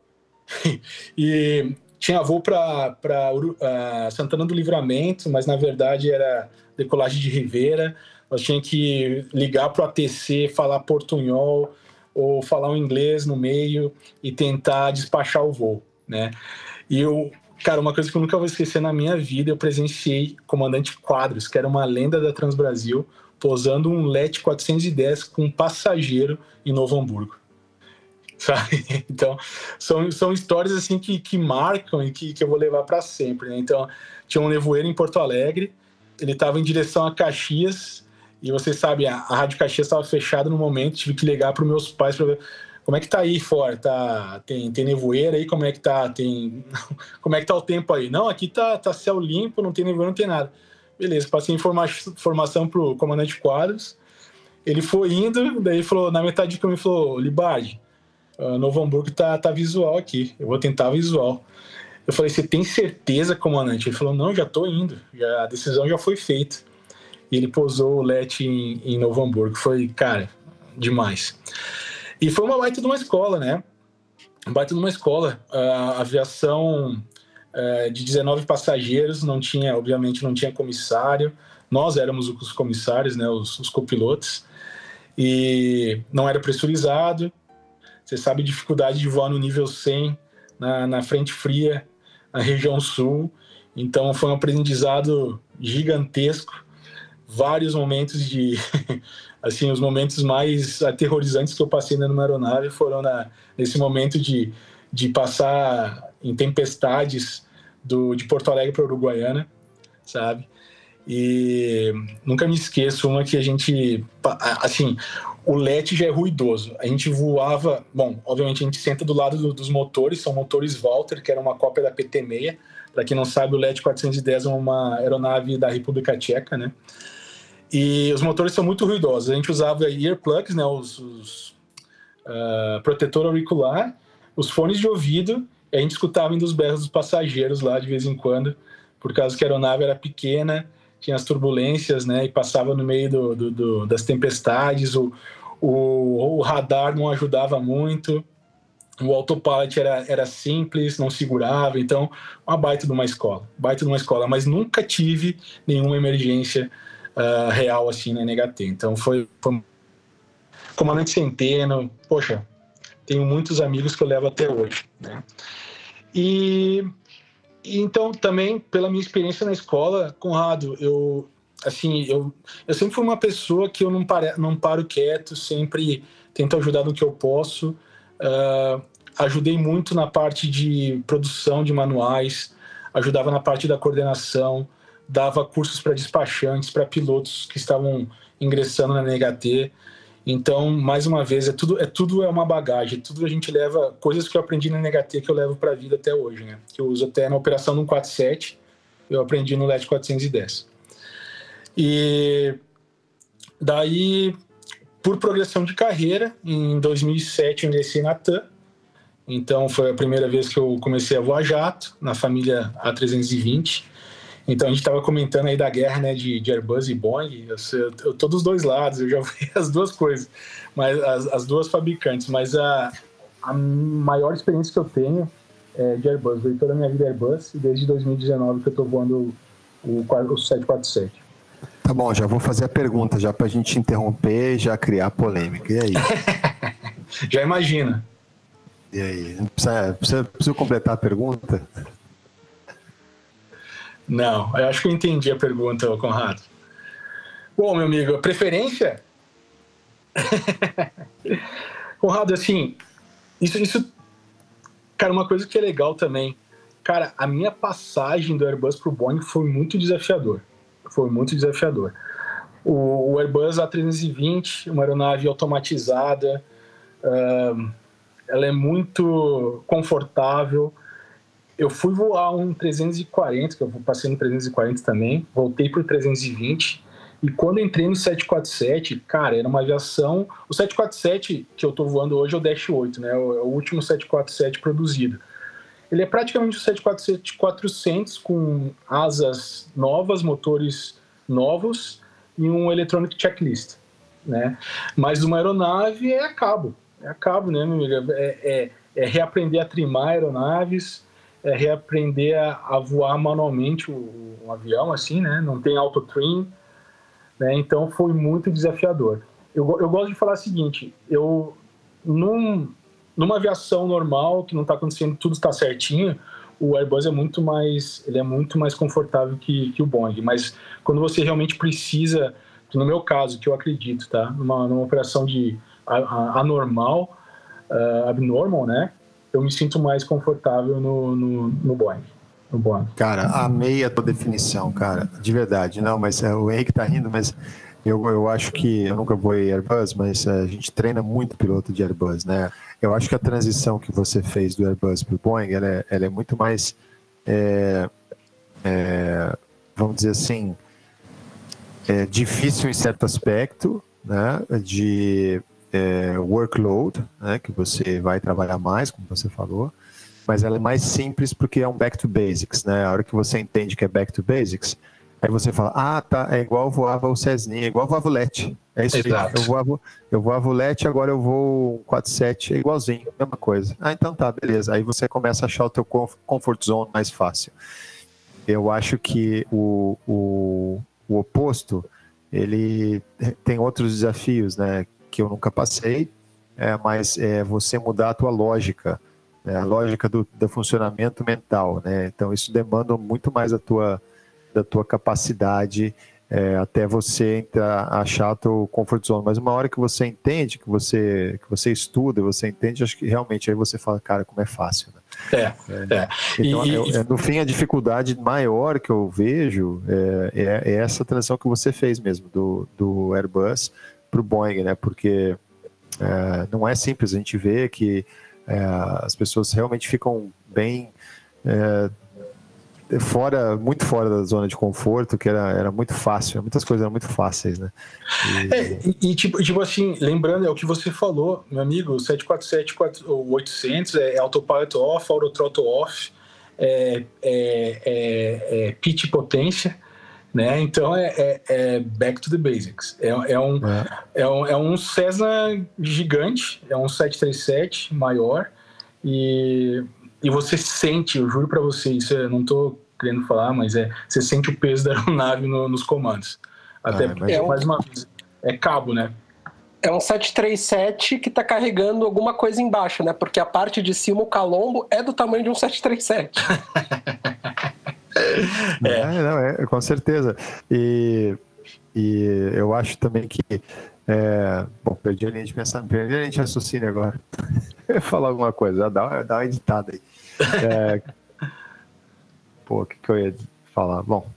e tinha voo para uh, Santana do Livramento, mas na verdade era decolagem de Ribeira. Nós tinha que ligar para o ATC, falar portunhol ou falar um inglês no meio e tentar despachar o voo, né? E eu, cara, uma coisa que eu nunca vou esquecer na minha vida, eu presenciei comandante Quadros, que era uma lenda da Transbrasil, posando um LET 410 com um passageiro em Novo Hamburgo. Sabe? Então, são, são histórias assim que, que marcam e que, que eu vou levar para sempre. Né? Então, tinha um nevoeiro em Porto Alegre, ele estava em direção a Caxias, e você sabe, a, a Rádio Caxias estava fechada no momento, tive que ligar para os meus pais para ver como é que tá aí fora? Tá, tem, tem nevoeiro aí? Como é que tá? Tem, como é que tá o tempo aí? Não, aqui tá, tá céu limpo, não tem nevoeiro, não tem nada. Beleza, passei informa informação pro comandante Quadros. Ele foi indo, daí falou, na metade do caminho, falou: Libardi, uh, Novo Hamburgo tá, tá visual aqui, eu vou tentar visual. Eu falei: Você tem certeza, comandante? Ele falou: Não, já tô indo, já, a decisão já foi feita. E ele pousou o LET em, em Novo Hamburgo. Foi, cara, demais. E foi uma baita de uma escola, né? Baita de uma escola. A aviação é, de 19 passageiros, não tinha, obviamente, não tinha comissário. Nós éramos os comissários, né? Os, os copilotos. E não era pressurizado. Você sabe a dificuldade de voar no nível 100, na, na frente fria, na região sul. Então foi um aprendizado gigantesco. Vários momentos de assim, os momentos mais aterrorizantes que eu passei numa aeronave foram na, nesse momento de, de passar em tempestades do, de Porto Alegre para Uruguaiana, sabe? E nunca me esqueço uma que a gente, assim, o LET já é ruidoso. A gente voava, bom, obviamente a gente senta do lado do, dos motores, são motores Walter, que era uma cópia da PT-6. Para quem não sabe, o LET 410 é uma aeronave da República Tcheca, né? E os motores são muito ruidosos. A gente usava earplugs, né, os, os uh, protetor auricular, os fones de ouvido, e a gente escutava indo os berros dos passageiros lá de vez em quando, por causa que a aeronave era pequena, tinha as turbulências, né, e passava no meio do, do, do das tempestades, o, o, o, radar não ajudava muito, o autopilot era, era simples, não segurava, então uma baita de uma escola, baita de uma escola, mas nunca tive nenhuma emergência uh, real assim na NHT. Então foi, foi comandante Centeno, poxa, tenho muitos amigos que eu levo até hoje, né? E, e então também pela minha experiência na escola, Conrado, eu assim, eu, eu sempre fui uma pessoa que eu não, pare, não paro quieto, sempre tento ajudar no que eu posso. Uh, ajudei muito na parte de produção de manuais, ajudava na parte da coordenação, dava cursos para despachantes, para pilotos que estavam ingressando na NHT. Então, mais uma vez, é tudo é tudo é uma bagagem, tudo a gente leva coisas que eu aprendi na NHT que eu levo para a vida até hoje, né? Que eu uso até na operação 147, eu aprendi no LED 410. E daí, por progressão de carreira, em 2007 eu ingressei na TAM. Então, foi a primeira vez que eu comecei a voar jato na família A320 então a gente estava comentando aí da guerra né, de, de Airbus e Boeing. Eu, eu, eu tô dos dois lados, eu já vi as duas coisas, mas as, as duas fabricantes. Mas a, a maior experiência que eu tenho é de Airbus. Veio toda a minha vida Airbus e desde 2019 que eu estou voando o, o 747. Tá bom, já vou fazer a pergunta já para a gente interromper e já criar polêmica. E aí? já imagina. E aí? Precisa, precisa, precisa completar a pergunta? Não, eu acho que eu entendi a pergunta, Conrado. Bom, meu amigo, preferência? Conrado, assim, isso, isso, cara, uma coisa que é legal também, cara, a minha passagem do Airbus para o Boeing foi muito desafiador, foi muito desafiador. O, o Airbus A320, uma aeronave automatizada, ela é muito confortável, eu fui voar um 340, que eu passei no 340 também, voltei o 320. E quando entrei no 747, cara, era uma aviação. O 747 que eu estou voando hoje é o Dash 8, né? É o último 747 produzido. Ele é praticamente o 747-400 com asas novas, motores novos e um electronic checklist, né? Mas uma aeronave é a cabo, é a cabo, né, meu amigo? É, é, é reaprender a trimar aeronaves, é, reaprender a, a, voar manualmente o, avião, assim, né? Não tem auto-trim, né? Então foi muito desafiador. Eu, eu gosto de falar o seguinte, eu num, numa aviação normal, que não está acontecendo, tudo está certinho, o Airbus é muito mais, ele é muito mais confortável que, que o Boeing. Mas quando você realmente precisa, no meu caso, que eu acredito, tá, numa, numa operação de anormal, uh, abnormal, né, eu me sinto mais confortável no, no, no Boeing. No Boeing. Cara, amei a tua definição, cara, de verdade. Não, mas é, o Henrique tá rindo, mas eu, eu acho que eu nunca voei Airbus, mas a gente treina muito piloto de Airbus, né? Eu acho que a transição que você fez do Airbus para o Boeing, ela é, ela é, muito mais, é, é, vamos dizer assim, é difícil em certo aspecto, né? De é, workload, né? Que você vai trabalhar mais, como você falou, mas ela é mais simples porque é um back to basics, né? A hora que você entende que é back to basics, Aí você fala, ah, tá, é igual voava o Cessninha, é igual voava o Lete. É isso aí. Eu voava, eu voava o Lete, agora eu vou 47, é igualzinho, mesma coisa. Ah, então tá, beleza. Aí você começa a achar o teu comfort zone mais fácil. Eu acho que o, o, o oposto, ele tem outros desafios, né, que eu nunca passei, é, mas é você mudar a tua lógica, né, a lógica do, do funcionamento mental, né? Então isso demanda muito mais a tua da tua capacidade é, até você entrar, achar teu comfort zone. Mas uma hora que você entende, que você, que você estuda, você entende, acho que realmente aí você fala, cara, como é fácil. Né? É, é. é. Então, e, é, é, no fim, a dificuldade maior que eu vejo é, é, é essa transição que você fez mesmo, do, do Airbus para o Boeing, né? Porque não é simples, a gente vê que as pessoas realmente ficam bem fora, muito fora da zona de conforto, que era, era muito fácil, muitas coisas eram muito fáceis, né? E, é, e, e tipo, tipo assim, lembrando, é o que você falou, meu amigo, 747 800 é autopilot off, autothrottle off, é, é, é, é pitch potência, né? Então é, é, é, back to the basics. É, é, um, é. é. um, é um Cessna gigante, é um 737 maior, e e você sente, eu juro para você, isso eu não tô querendo falar, mas é você sente o peso da aeronave no, nos comandos. Até ah, porque, é mais uma vez, é cabo, né? É um 737 que está carregando alguma coisa embaixo, né? Porque a parte de cima, o calombo, é do tamanho de um 737. é. é, não, é, com certeza. E, e eu acho também que. É, bom, perdi a linha de pensamento, perdi a linha de raciocínio agora. eu ia falar alguma coisa, dá, dá uma editada aí. É... Pô, o que, que eu ia falar? Bom,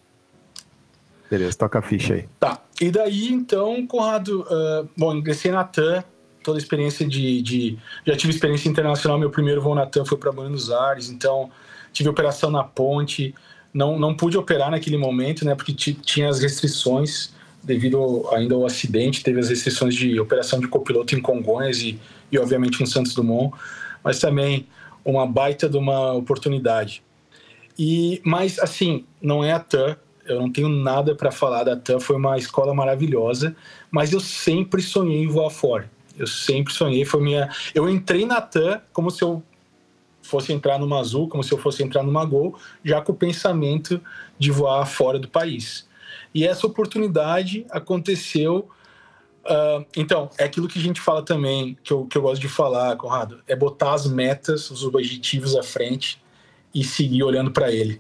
beleza, toca a ficha aí. Tá, e daí então, Conrado, uh, bom, ingressei na TAM, toda a experiência de, de, Já tive experiência internacional, meu primeiro voo na TAM foi para Buenos Aires, então tive operação na ponte, não, não pude operar naquele momento, né, porque tinha as restrições devido ainda ao acidente, teve as restrições de operação de copiloto em Congonhas e, e obviamente em Santos Dumont, mas também uma baita de uma oportunidade. E mas assim, não é a TAM, eu não tenho nada para falar da TAM, foi uma escola maravilhosa, mas eu sempre sonhei em voar fora. Eu sempre sonhei, foi minha, eu entrei na TAM como se eu fosse entrar numa Azul, como se eu fosse entrar numa Gol, já com o pensamento de voar fora do país. E essa oportunidade aconteceu Uh, então, é aquilo que a gente fala também, que eu, que eu gosto de falar, Conrado, é botar as metas, os objetivos à frente e seguir olhando para ele.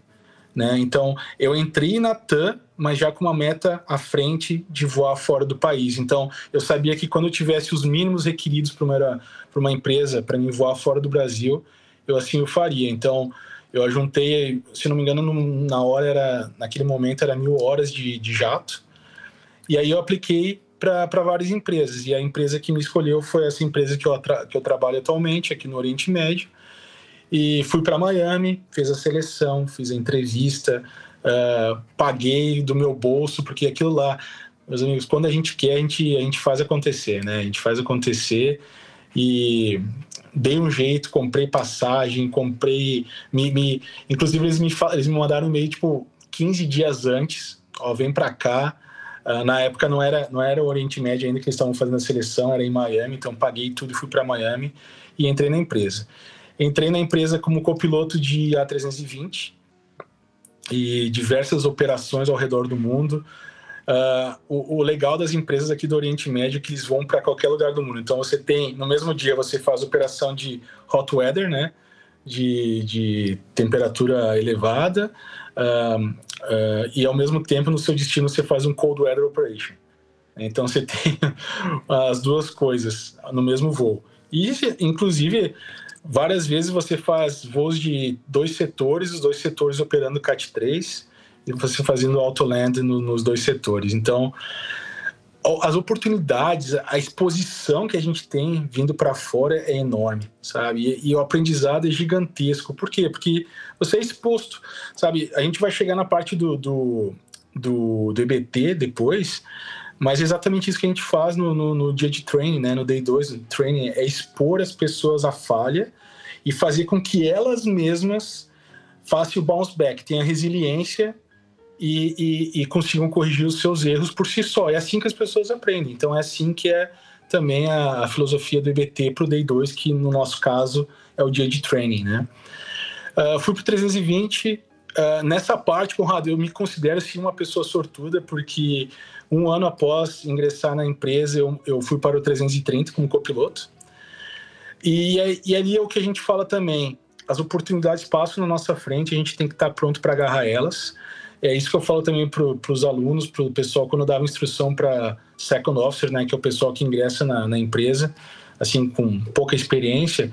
Né? Então, eu entrei na TAM, mas já com uma meta à frente de voar fora do país. Então, eu sabia que quando eu tivesse os mínimos requeridos para uma, uma empresa, para mim voar fora do Brasil, eu assim o faria. Então, eu juntei, se não me engano, na hora era, naquele momento era mil horas de, de jato. E aí eu apliquei para várias empresas. E a empresa que me escolheu foi essa empresa que eu, que eu trabalho atualmente, aqui no Oriente Médio. E fui para Miami, fiz a seleção, fiz a entrevista, uh, paguei do meu bolso, porque aquilo lá, meus amigos, quando a gente quer, a gente, a gente faz acontecer, né? A gente faz acontecer e dei um jeito, comprei passagem, comprei. Me, me, inclusive, eles me, eles me mandaram e-mail tipo 15 dias antes: ó, vem para cá Uh, na época não era, não era o Oriente Médio ainda que eles estavam fazendo a seleção, era em Miami, então paguei tudo e fui para Miami e entrei na empresa. Entrei na empresa como copiloto de A320 e diversas operações ao redor do mundo. Uh, o, o, legal das empresas aqui do Oriente Médio é que eles vão para qualquer lugar do mundo. Então você tem, no mesmo dia, você faz operação de hot weather, né? De, de temperatura elevada, uh, uh, e ao mesmo tempo no seu destino você faz um cold weather operation. Então você tem as duas coisas no mesmo voo. E, inclusive, várias vezes você faz voos de dois setores, os dois setores operando CAT 3 e você fazendo autoland no, nos dois setores. Então, as oportunidades, a exposição que a gente tem vindo para fora é enorme, sabe? E, e, o aprendizado é gigantesco. Por quê? Porque você é exposto, sabe? A gente vai chegar na parte do, do, do, do EBT depois, mas é exatamente isso que a gente faz no, no, no dia de training, né? No day 2 do training, é expor as pessoas à falha e fazer com que elas mesmas façam o bounce back, tenham resiliência e, e, e, consigam corrigir os seus erros por si só. É assim que as pessoas aprendem. Então é assim que é também a, a filosofia do EBT para o Day 2, que no nosso caso é o dia de training, né? Uh, fui para o 320. Uh, nessa parte, Conrado, eu me considero sim uma pessoa sortuda, porque um ano após ingressar na empresa, eu, eu fui para o 330 como copiloto. E, e ali é o que a gente fala também. As oportunidades passam na nossa frente, a gente tem que estar pronto para agarrar elas. É isso que eu falo também para os alunos, para o pessoal, quando eu dava instrução para second officer, né, que é o pessoal que ingressa na, na empresa, assim, com pouca experiência.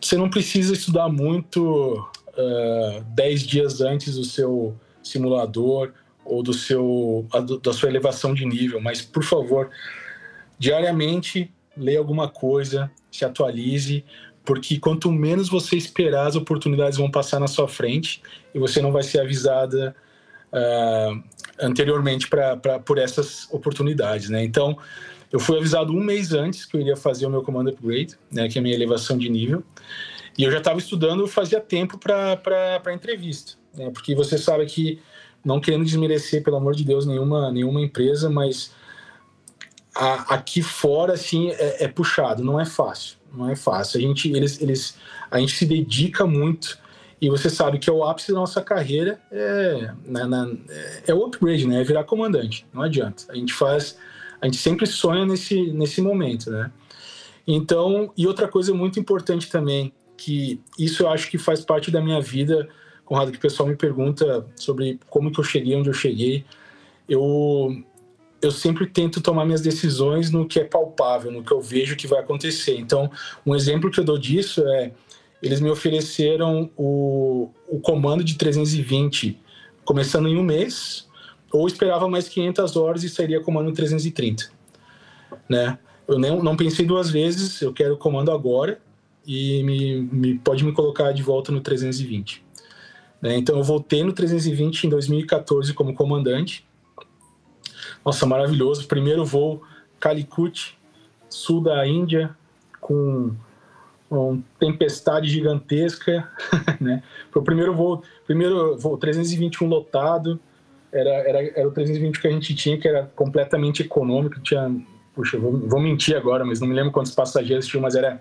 Você não precisa estudar muito uh, dez dias antes do seu simulador ou do seu, da sua elevação de nível, mas, por favor, diariamente, leia alguma coisa, se atualize, porque quanto menos você esperar, as oportunidades vão passar na sua frente e você não vai ser avisada uh, anteriormente pra, por essas oportunidades, né? Então, eu fui avisado um mês antes que eu iria fazer o meu comando upgrade, né, que é a minha elevação de nível, e eu já estava estudando fazia tempo para entrevista, né? Porque você sabe que não querendo desmerecer, pelo amor de Deus, nenhuma nenhuma empresa, mas a, aqui fora assim é, é, puxado, não é fácil, não é fácil. A gente eles, eles a gente se dedica muito e você sabe que é o ápice da nossa carreira é, na, na, é o upgrade, né? É virar comandante. Não adianta. A gente faz, a gente sempre sonha nesse, nesse momento, né? Então, e outra coisa muito importante também, que isso eu acho que faz parte da minha vida, Conrado, que o pessoal me pergunta sobre como que eu cheguei onde eu cheguei. Eu, eu sempre tento tomar minhas decisões no que é palpável, no que eu vejo que vai acontecer. Então, um exemplo que eu dou disso é eles me ofereceram o, o comando de 320 começando em um mês, ou esperava mais 500 horas e sairia comando 330, né? Eu nem, não pensei duas vezes, eu quero o comando agora e me, me pode me colocar de volta no 320. Né? Então eu voltei no 320 em 2014 como comandante. Nossa, maravilhoso! Primeiro voo Calicut, sul da Índia, com uma tempestade gigantesca, né? Foi o primeiro voo, primeiro voo 321 lotado, era, era, era o 320 que a gente tinha, que era completamente econômico, tinha, puxa, vou, vou mentir agora, mas não me lembro quantos passageiros tinham, mas era,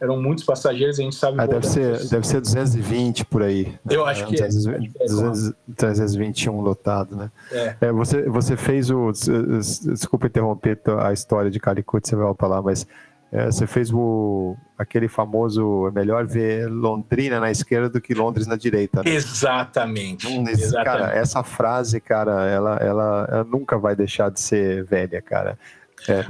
eram muitos passageiros, a gente sabe... Ah, deve, ser, deve ser 220 por aí. Eu acho que é. 200, 321 lotado, né? É. é. você, você fez o... Desculpa interromper a história de Calicut, você vai falar, mas é, você fez o, aquele famoso é melhor ver Londrina na esquerda do que Londres na direita. Né? Exatamente. Hum, Exatamente. Cara, essa frase, cara, ela, ela, ela, nunca vai deixar de ser velha, cara. É,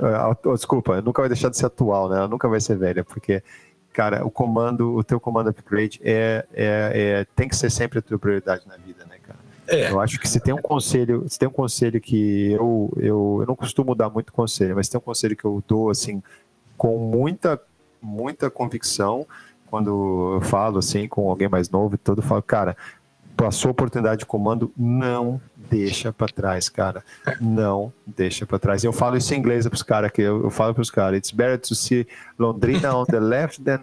desculpa, nunca vai deixar de ser atual, né? Ela nunca vai ser velha, porque, cara, o comando, o teu comando upgrade é, é, é tem que ser sempre a tua prioridade na vida, né, cara? É. Eu acho que se tem um conselho, se tem um conselho que eu, eu, eu não costumo dar muito conselho, mas tem um conselho que eu dou assim com muita, muita convicção quando eu falo assim com alguém mais novo e tudo, eu falo, cara, a oportunidade de comando, não deixa para trás, cara. Não deixa para trás. Eu falo isso em inglês para os caras que eu, eu falo para os caras. It's better to see Londrina on the left than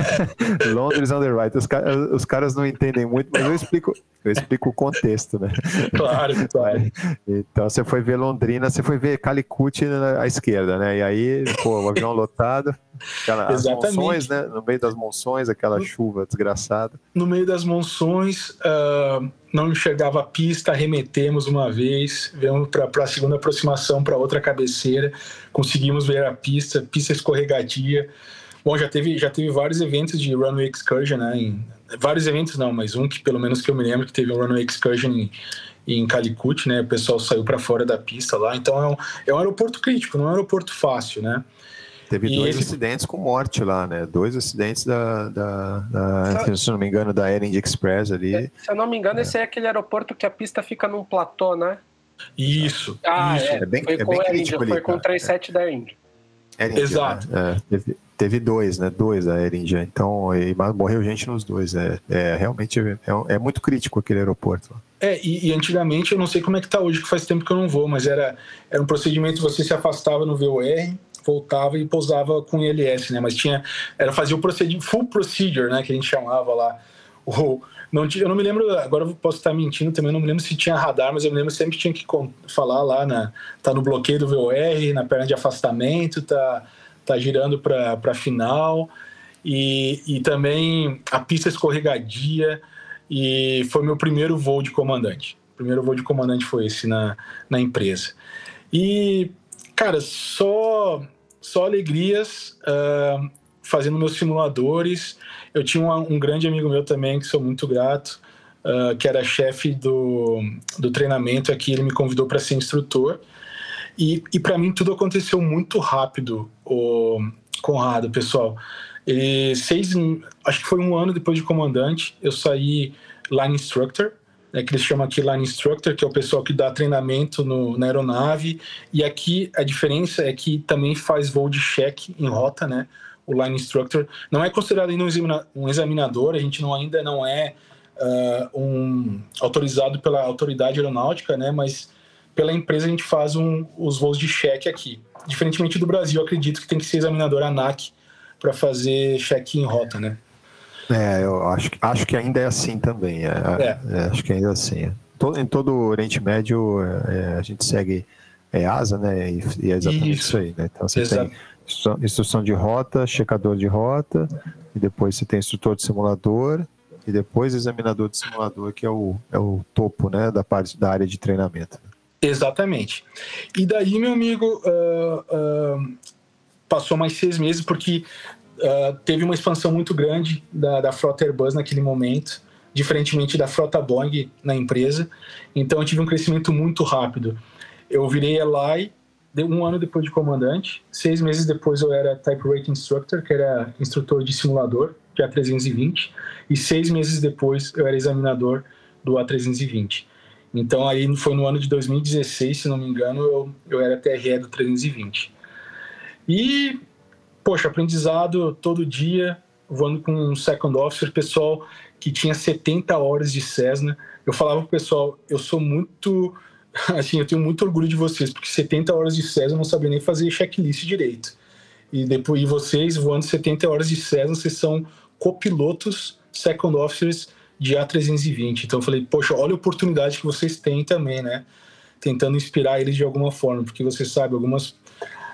Londres on the right. Os, os, caras não entendem muito, mas eu explico, eu explico o contexto, né? Claro, claro. Então você foi ver Londrina, você foi ver Calicut à esquerda, né? E aí, pô, o avião lotado, aquela, Exatamente. monções, né? No meio das monções, aquela chuva desgraçada. No meio das monções, uh, não enxergava a pista, arremetemos uma vez, viemos para a segunda aproximação para outra cabeceira, conseguimos ver a pista, pista escorregadia. Bom, já teve, já teve vários eventos de runway excursion, né? Em, vários eventos não, mas um que pelo menos que eu me lembro que teve um runway excursion em, em Calicut, né? O pessoal saiu para fora da pista lá. Então é um, é um aeroporto crítico, não é um aeroporto fácil, né? Teve e dois esse... acidentes com morte lá, né? Dois acidentes da, da, da se não me engano, da Air India Express ali. É, se eu não me engano, é. esse é aquele aeroporto que a pista fica num platô, né? Isso. Ah, isso. É. é bem, foi é com bem Air India, ali, foi com o 37 da Air India. Air India Exato. Né? É, teve, teve, dois, né? Dois da Air India. Então, e, morreu gente nos dois. É, é realmente é, é, muito crítico aquele aeroporto. É, e, e, antigamente, eu não sei como é que tá hoje, que faz tempo que eu não vou, mas era, era um procedimento, você se afastava no VOR, voltava e pousava com ILS, né? Mas tinha, era fazer o procedimento, full procedure, né? Que a gente chamava lá. Não, eu não me lembro, agora eu posso estar mentindo também, não me lembro se tinha radar, mas eu me lembro sempre tinha que falar lá, na, tá no bloqueio do VOR, na perna de afastamento, tá, tá girando para final, e, e também a pista escorregadia, e foi meu primeiro voo de comandante. Primeiro voo de comandante foi esse na, na empresa. E, cara, só só alegrias uh, fazendo meus simuladores. Eu tinha um, um, grande amigo meu também, que sou muito grato, uh, que era chefe do, do treinamento aqui. Ele me convidou para ser instrutor. E, e para mim tudo aconteceu muito rápido, o Conrado, pessoal. Seis, acho que foi um ano depois de comandante, eu saí line instructor né, que eles chamam aqui Line Instructor, que é o pessoal que dá treinamento no, na aeronave. E aqui a diferença é que também faz voo de check em rota, né? O Line Instructor não é considerado ainda um examinador, a gente não, ainda não é uh, um autorizado pela autoridade aeronáutica, né? Mas pela empresa a gente faz um, os voos de check aqui. Diferentemente do Brasil, acredito que tem que ser examinador ANAC para fazer check em rota, né? É, eu acho, acho que ainda é assim também. É, é. é acho que ainda é assim. Todo, em todo o Oriente Médio, é, a gente segue é, asa, né? E, e é exatamente isso, isso aí, né? Então você Exato. tem instrução de rota, checador de rota, e depois você tem instrutor de simulador, e depois examinador de simulador, que é o, é o topo né, da parte da área de treinamento. Exatamente. E daí, meu amigo, uh, uh, passou mais seis meses, porque uh, teve uma expansão muito grande da, da frota Airbus naquele momento, diferentemente da frota Boeing na empresa. Então eu tive um crescimento muito rápido. Eu virei LI um ano depois de comandante, seis meses depois eu era Type Rate Instructor, que era instrutor de simulador de A320, e seis meses depois eu era examinador do A320. Então aí foi no ano de 2016, se não me engano, eu, eu era TRE do 320. E poxa, aprendizado todo dia, voando com um second officer, pessoal que tinha 70 horas de Cessna. Eu falava pro pessoal, eu sou muito, assim, eu tenho muito orgulho de vocês, porque 70 horas de Cessna eu não sabia nem fazer checklist direito. E depois e vocês voando 70 horas de Cessna, vocês são copilotos second officers de A320. Então eu falei, poxa, olha a oportunidade que vocês têm também, né? Tentando inspirar eles de alguma forma, porque você sabe, algumas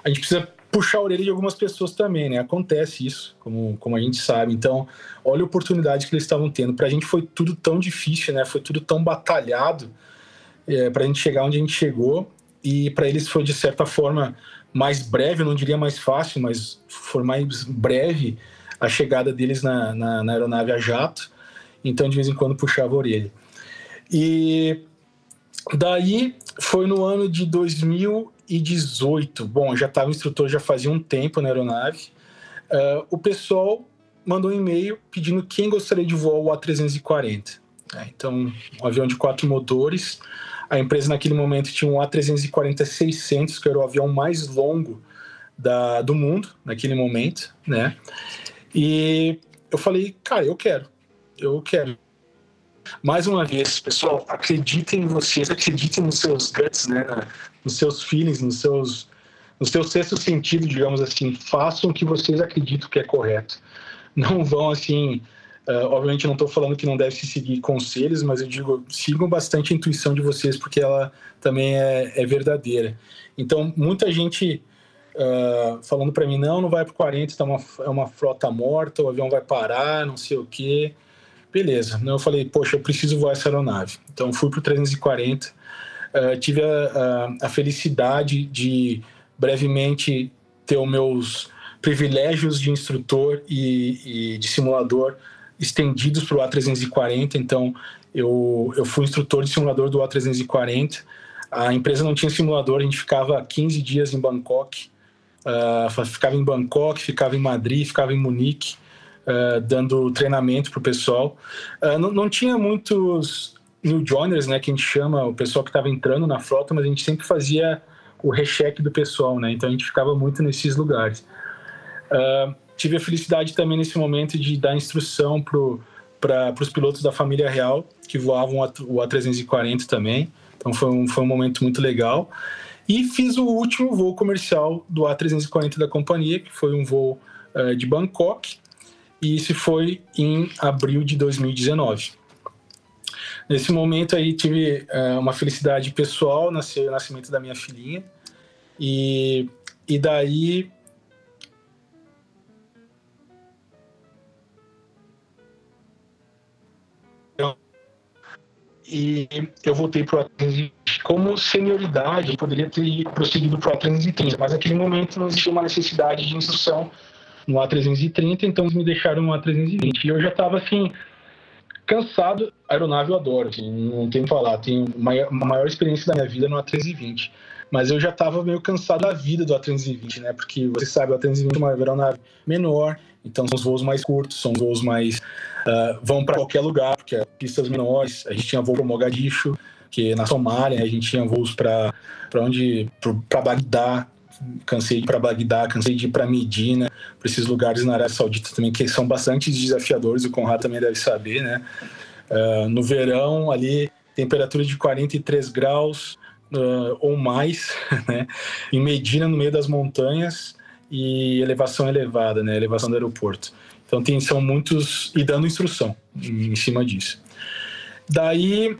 a gente precisa puxar a orelha de algumas pessoas também, né? Acontece isso, como, como a gente sabe. Então, olha a oportunidade que eles estavam tendo. Para a gente foi tudo tão difícil, né? Foi tudo tão batalhado é, para a gente chegar onde a gente chegou. E para eles foi, de certa forma, mais breve, eu não diria mais fácil, mas foi mais breve a chegada deles na, na, na aeronave a jato. Então, de vez em quando, puxava a orelha. E daí foi no ano de 2000 2018, bom, já estava instrutor já fazia um tempo na aeronave, uh, o pessoal mandou um e-mail pedindo quem gostaria de voar o A340. Né? Então, um avião de quatro motores. A empresa naquele momento tinha um A340-600, que era o avião mais longo da, do mundo naquele momento, né? E eu falei, cara, eu quero, eu quero. Mais uma vez, pessoal, acreditem em vocês, acreditem nos seus guts, né? Nos seus feelings, nos seus, no seu sexto sentido, digamos assim. Façam o que vocês acreditam que é correto. Não vão assim. Uh, obviamente, não estou falando que não deve se seguir conselhos, mas eu digo sigam bastante a intuição de vocês, porque ela também é, é verdadeira. Então, muita gente uh, falando para mim: não, não vai para 40, tá uma, é uma frota morta, o avião vai parar, não sei o quê. Beleza. Eu falei, poxa, eu preciso voar essa aeronave. Então fui para o 340. Uh, tive a, a, a, felicidade de brevemente ter os meus privilégios de instrutor e, e de simulador estendidos para o A340. Então eu, eu fui instrutor de simulador do A340. A empresa não tinha simulador, a gente ficava 15 dias em Bangkok. Uh, ficava em Bangkok, ficava em Madrid, ficava em Munique uh, dando treinamento para o pessoal. Uh, não, não, tinha muitos new joiners, né, que a gente chama, o pessoal que estava entrando na frota, mas a gente sempre fazia o recheque do pessoal, né, então a gente ficava muito nesses lugares. Uh, tive a felicidade também nesse momento de dar instrução para os pilotos da família real, que voavam o A340 também, então foi um, foi um momento muito legal. E fiz o último voo comercial do A340 da companhia, que foi um voo uh, de Bangkok, e isso foi em abril de 2019. Nesse momento aí tive uh, uma felicidade pessoal, nasceu o nascimento da minha filhinha, e, e daí e eu voltei para o A320 como senioridade, eu poderia ter prosseguido para o A330, mas naquele momento não existia uma necessidade de instrução no A330, então me deixaram no A320. E eu já estava assim, cansado. A aeronave eu adoro, assim, não tenho que falar. Tenho uma maior experiência da minha vida no A320. Mas eu já estava meio cansado da vida do A320, né? Porque você sabe, o A320 é uma aeronave menor, então são os voos mais curtos, são os voos mais. Uh, vão para qualquer lugar, porque é pistas menores. A gente tinha voo para Mogadishu, que na Somália, a gente tinha voos para onde? Para Bagdá, cansei de ir para Bagdá, cansei de ir para Medina, para esses lugares na Arábia Saudita também, que são bastante desafiadores, o Conrado também deve saber, né? Uh, no verão, ali, temperatura de 43 graus uh, ou mais, né? Em Medina, no meio das montanhas, e elevação elevada, né? Elevação do aeroporto. Então, tem, são muitos... E dando instrução em cima disso. Daí,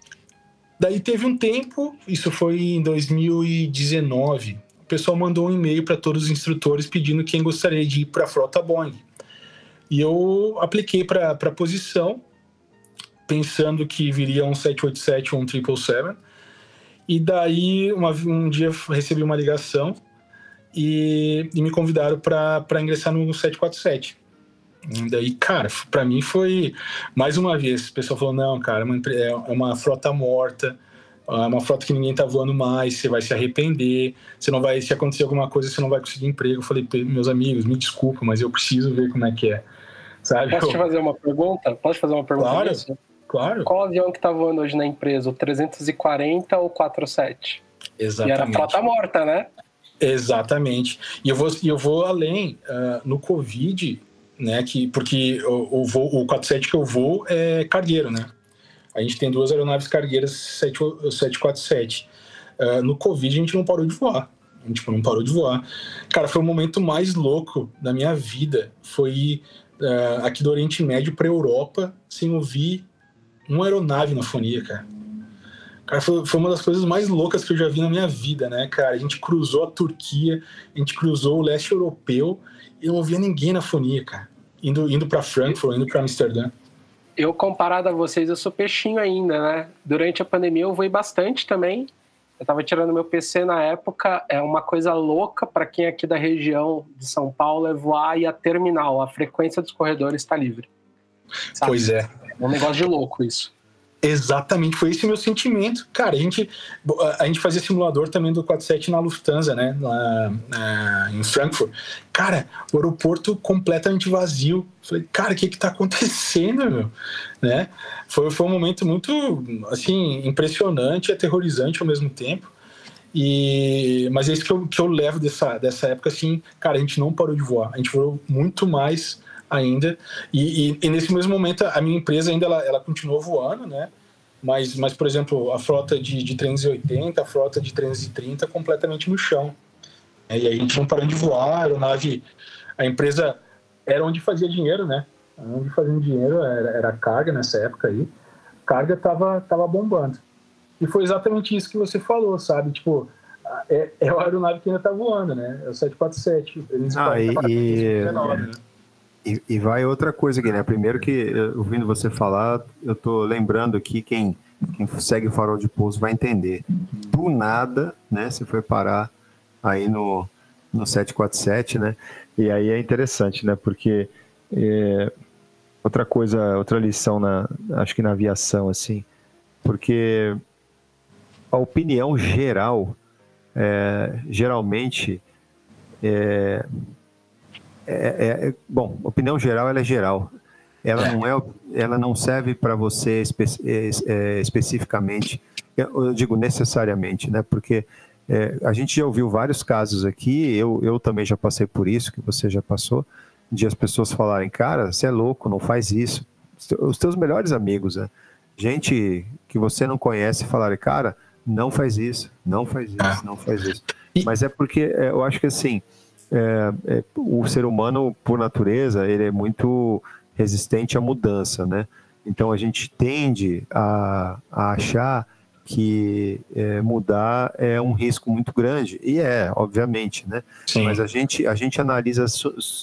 daí teve um tempo, isso foi em 2019, o pessoal mandou um e-mail para todos os instrutores pedindo quem gostaria de ir para a frota Boeing. E eu apliquei para a posição, pensando que viria um 787 ou um 777. E daí, uma, um dia recebi uma ligação e, e me convidaram para ingressar no 747. E daí, cara, para mim foi mais uma vez. O pessoal falou: não, cara, é uma, é uma frota morta é uma frota que ninguém tá voando mais, você vai se arrepender, você não vai, se acontecer alguma coisa, você não vai conseguir emprego. Eu falei, meus amigos, me desculpa, mas eu preciso ver como é que é. Sabe? Posso te fazer uma pergunta? Posso fazer uma pergunta claro? Claro. Qual avião que tá voando hoje na empresa? O 340 ou o 47? Exatamente. E era frota morta, né? Exatamente. E eu vou, eu vou além. Uh, no Covid, né, que, porque o, o, voo, o 47 que eu vou é cargueiro, né? A gente tem duas aeronaves cargueiras 747. Uh, no Covid, a gente não parou de voar. A gente não parou de voar. Cara, foi o momento mais louco da minha vida. Foi uh, aqui do Oriente Médio para Europa, sem ouvir uma aeronave na fonia, cara. Cara, foi, foi, uma das coisas mais loucas que eu já vi na minha vida, né, cara? A gente cruzou a Turquia, a gente cruzou o leste europeu e não ouvia ninguém na fonia, cara. Indo, indo para Frankfurt, indo para Amsterdã eu, comparado a vocês, eu sou peixinho ainda, né? Durante a pandemia eu voei bastante também. Eu tava tirando meu PC na época. É uma coisa louca para quem é aqui da região de São Paulo é voar e a terminal. A frequência dos corredores está livre. Sabe? Pois é. É um negócio de louco isso. Exatamente, foi esse meu sentimento. Cara, a gente, a gente fazia simulador também do 47 na Lufthansa, né? Lá, em Frankfurt. Cara, o aeroporto completamente vazio. Falei, cara, o que que tá acontecendo, meu? Né? Foi, foi um momento muito, assim, impressionante e aterrorizante ao mesmo tempo. E, mas é isso que eu, que eu levo dessa, dessa época, assim, cara, a gente não parou de voar. A gente voou muito mais ainda. E, e, e, nesse mesmo momento, a minha empresa ainda ela, ela continuou voando, né? Mas, mas, por exemplo, a frota de, de 380, a frota de 330 completamente no chão. E aí a gente não parou de voar, a aeronave, a empresa era onde fazia dinheiro, né? Onde fazia dinheiro era, era carga nessa época aí. Carga tava, tava bombando. E foi exatamente isso que você falou, sabe? Tipo, é, é a aeronave que ainda tá voando, né? É o 747. Eles ah, e, e, né? E, e, vai outra coisa aqui, né? Primeiro que, ouvindo você falar, eu tô lembrando aqui, quem, quem segue o farol de pouso vai entender. Do nada, né? Você foi parar aí no, no 747, né? E aí é interessante, né? Porque é, outra coisa, outra lição na, acho que na aviação, assim, porque a opinião geral, é, geralmente, é, é, é, bom, opinião geral ela é geral. Ela não é, ela não serve para você espe é, é, especificamente. Eu digo necessariamente, né? Porque é, a gente já ouviu vários casos aqui, eu, eu também já passei por isso, que você já passou, de as pessoas falarem, cara, você é louco, não faz isso. Os teus melhores amigos, né? gente que você não conhece, falarem, cara, não faz isso, não faz isso, não faz isso. Mas é porque é, eu acho que assim, é, é, o ser humano, por natureza, ele é muito resistente à mudança, né? Então a gente tende a, a achar que é, mudar é um risco muito grande e é obviamente né Sim. mas a gente a gente analisa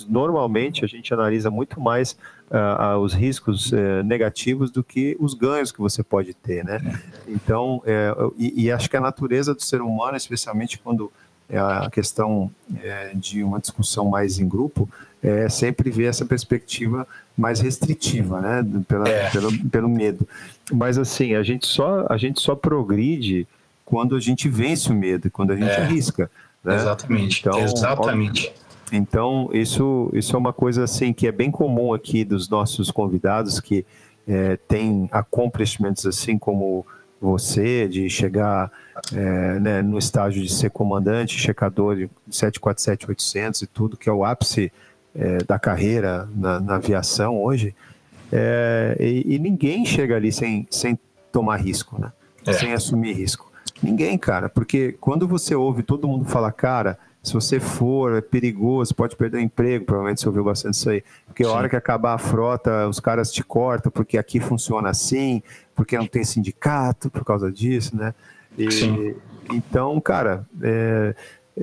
normalmente a gente analisa muito mais uh, os riscos uh, negativos do que os ganhos que você pode ter né é. então é, e, e, acho que a natureza do ser humano especialmente quando a questão é, de uma discussão mais em grupo é sempre ver essa perspectiva mais restritiva, né, pela, é. pelo, pelo medo. Mas assim, a gente só a gente só progride quando a gente vence o medo, quando a gente é. arrisca. Né? Exatamente. Então, Exatamente. Óbvio, então isso isso é uma coisa assim que é bem comum aqui dos nossos convidados que é, tem accomplishments assim como você de chegar é, né, no estágio de ser comandante, checador de 747-800 e tudo, que é o ápice é, da carreira na, na aviação hoje, é, e, e, ninguém chega ali sem, sem tomar risco, né? É. Sem assumir risco. Ninguém, cara, porque quando você ouve todo mundo falar, cara, se você for, é perigoso, pode perder o emprego, provavelmente você ouviu bastante isso aí. Porque Sim. a hora que acabar a frota, os caras te cortam, porque aqui funciona assim, porque não tem sindicato por causa disso, né? E, então, cara, é,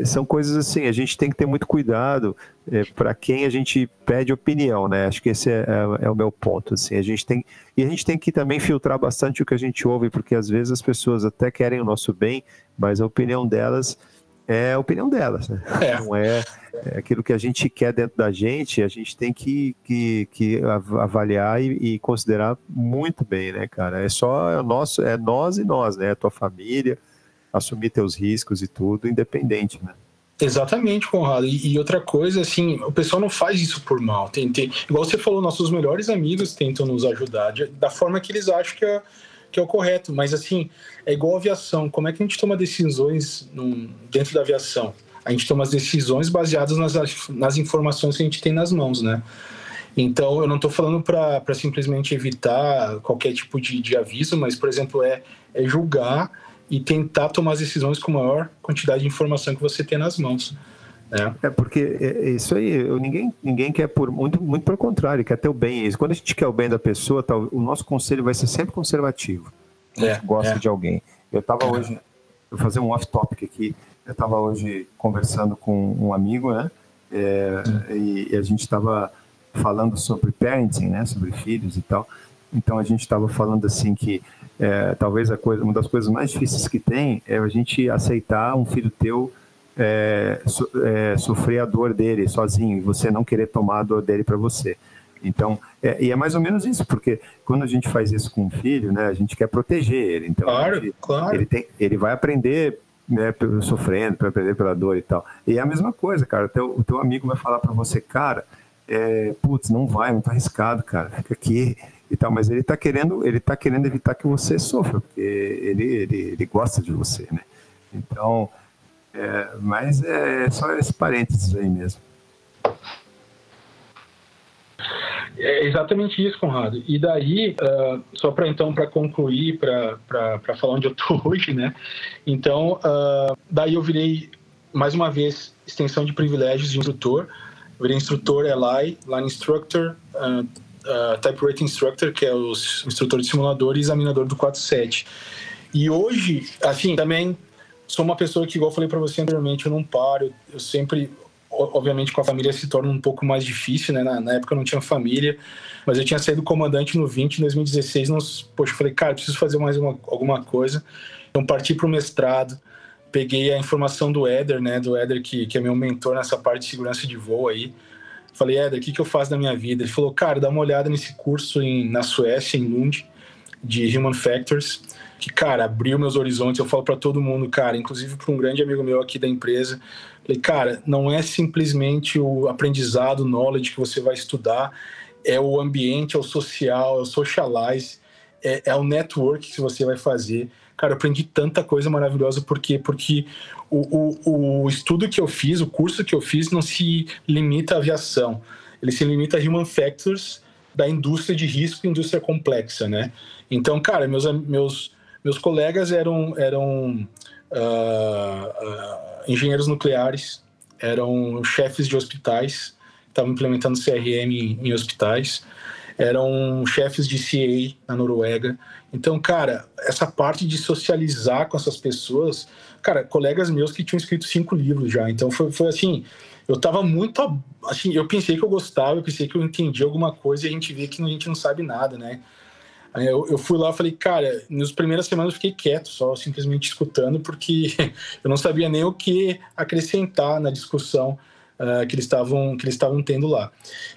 são coisas assim, a gente tem que ter muito cuidado é, para quem a gente pede opinião, né? Acho que esse é, é, é, o meu ponto, assim, a gente tem e a gente tem que também filtrar bastante o que a gente ouve, porque às vezes as pessoas até querem o nosso bem, mas a opinião delas é a opinião delas, né? É. Não é, é, aquilo que a gente quer dentro da gente, a gente tem que, que, que avaliar e, e, considerar muito bem, né, cara? É só é nosso, é nós e nós, né? A tua família, assumir teus riscos e tudo, independente, né? Exatamente, Conrado. E, e, outra coisa, assim, o pessoal não faz isso por mal. Tem, tem, igual você falou, nossos melhores amigos tentam nos ajudar de, da forma que eles acham que é, que é o correto. Mas, assim, é igual aviação. Como é que a gente toma decisões num, dentro da aviação? A gente toma as decisões baseadas nas, nas informações que a gente tem nas mãos, né? Então, eu não estou falando para simplesmente evitar qualquer tipo de, de aviso, mas, por exemplo, é, é julgar e tentar tomar as decisões com a maior quantidade de informação que você tem nas mãos. Né? É porque é, é isso aí, eu, ninguém, ninguém quer por muito, muito pelo contrário, quer ter o bem. Quando a gente quer o bem da pessoa, tá, o nosso conselho vai ser sempre conservativo. A gente é, gosta é. de alguém. Eu estava é. hoje, vou fazer um off-topic aqui. Eu estava hoje conversando com um amigo, né? É, e, e, a gente estava falando sobre parenting, né? Sobre filhos e tal. Então a gente estava falando assim que é, talvez a coisa, uma das coisas mais difíceis que tem é a gente aceitar um filho teu é, so, é, sofrer a dor dele sozinho e você não querer tomar a dor dele para você. Então, é, e é mais ou menos isso, porque quando a gente faz isso com um filho, né, a gente quer proteger ele. Então, claro, gente, claro. Ele, tem, ele vai aprender né, sofrendo, para aprender pela dor e tal. E é a mesma coisa, cara. Teu, o teu amigo vai falar para você, cara, é, putz, não vai, muito arriscado, cara. Fica aqui e tal, mas ele está querendo, ele tá querendo evitar que você sofra, porque ele, ele, ele gosta de você, né? Então, é, mas é só esse parênteses aí mesmo. É exatamente isso, Conrado. E daí, uh, só para então para concluir, para falar onde eu tô hoje, né? Então, uh, daí eu virei mais uma vez extensão de privilégios de instrutor. Eu virei instrutor LI, Line Instructor, uh, uh, Instructor, que é o instrutor de simulador e examinador do 47. E hoje, assim, também sou uma pessoa que, igual eu falei para você anteriormente, eu não paro, eu sempre obviamente com a família se torna um pouco mais difícil, né? Na, na, época eu não tinha família, mas eu tinha saído comandante no 20, em 2016, nos, poxa, falei, cara, preciso fazer mais uma, alguma coisa. Então parti para o mestrado, peguei a informação do Éder, né? Do Éder, que, que é meu mentor nessa parte de segurança de voo aí. Falei, Éder, o que, que eu faço da minha vida? Ele falou, cara, dá uma olhada nesse curso em, na Suécia, em Lund, de Human Factors, que, cara, abriu meus horizontes. Eu falo para todo mundo, cara, inclusive para um grande amigo meu aqui da empresa. Falei, cara, não é simplesmente o aprendizado, o knowledge que você vai estudar, é o ambiente, é o social, é o socialize, é, é o network que você vai fazer. Cara, eu aprendi tanta coisa maravilhosa, por quê? Porque o, o, o estudo que eu fiz, o curso que eu fiz, não se limita à aviação, ele se limita a human factors da indústria de risco e indústria complexa, né? Então, cara, meus, meus, meus colegas eram, eram uh, uh, engenheiros nucleares, eram chefes de hospitais, estavam implementando CRM em, em hospitais, eram chefes de CA na Noruega. Então, cara, essa parte de socializar com essas pessoas, cara, colegas meus que tinham escrito cinco livros já. Então, foi, foi assim, eu tava muito, assim, eu pensei que eu gostava, eu pensei que eu entendia alguma coisa e a gente vê que a gente não sabe nada, né? Eu, eu fui lá e falei, cara, nas primeiras semanas eu fiquei quieto, só simplesmente escutando, porque eu não sabia nem o que acrescentar na discussão uh, que eles estavam que eles estavam tendo lá.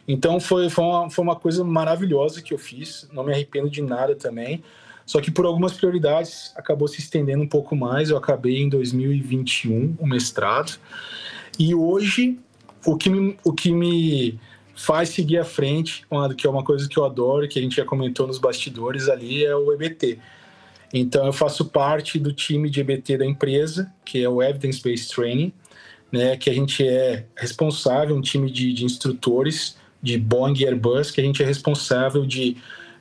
Então foi foi uma, foi uma coisa maravilhosa que eu fiz, não me arrependo de nada também. Só que por algumas prioridades acabou se estendendo um pouco mais. Eu acabei em 2021 o mestrado e hoje o que me, o que me faz seguir à frente, que é uma coisa que eu adoro, que a gente já comentou nos bastidores ali, é o EBT. Então eu faço parte do time de EBT da empresa, que é o Evidence Based Training, né, que a gente é responsável, um time de, de instrutores de Boeing e Airbus, que a gente é responsável de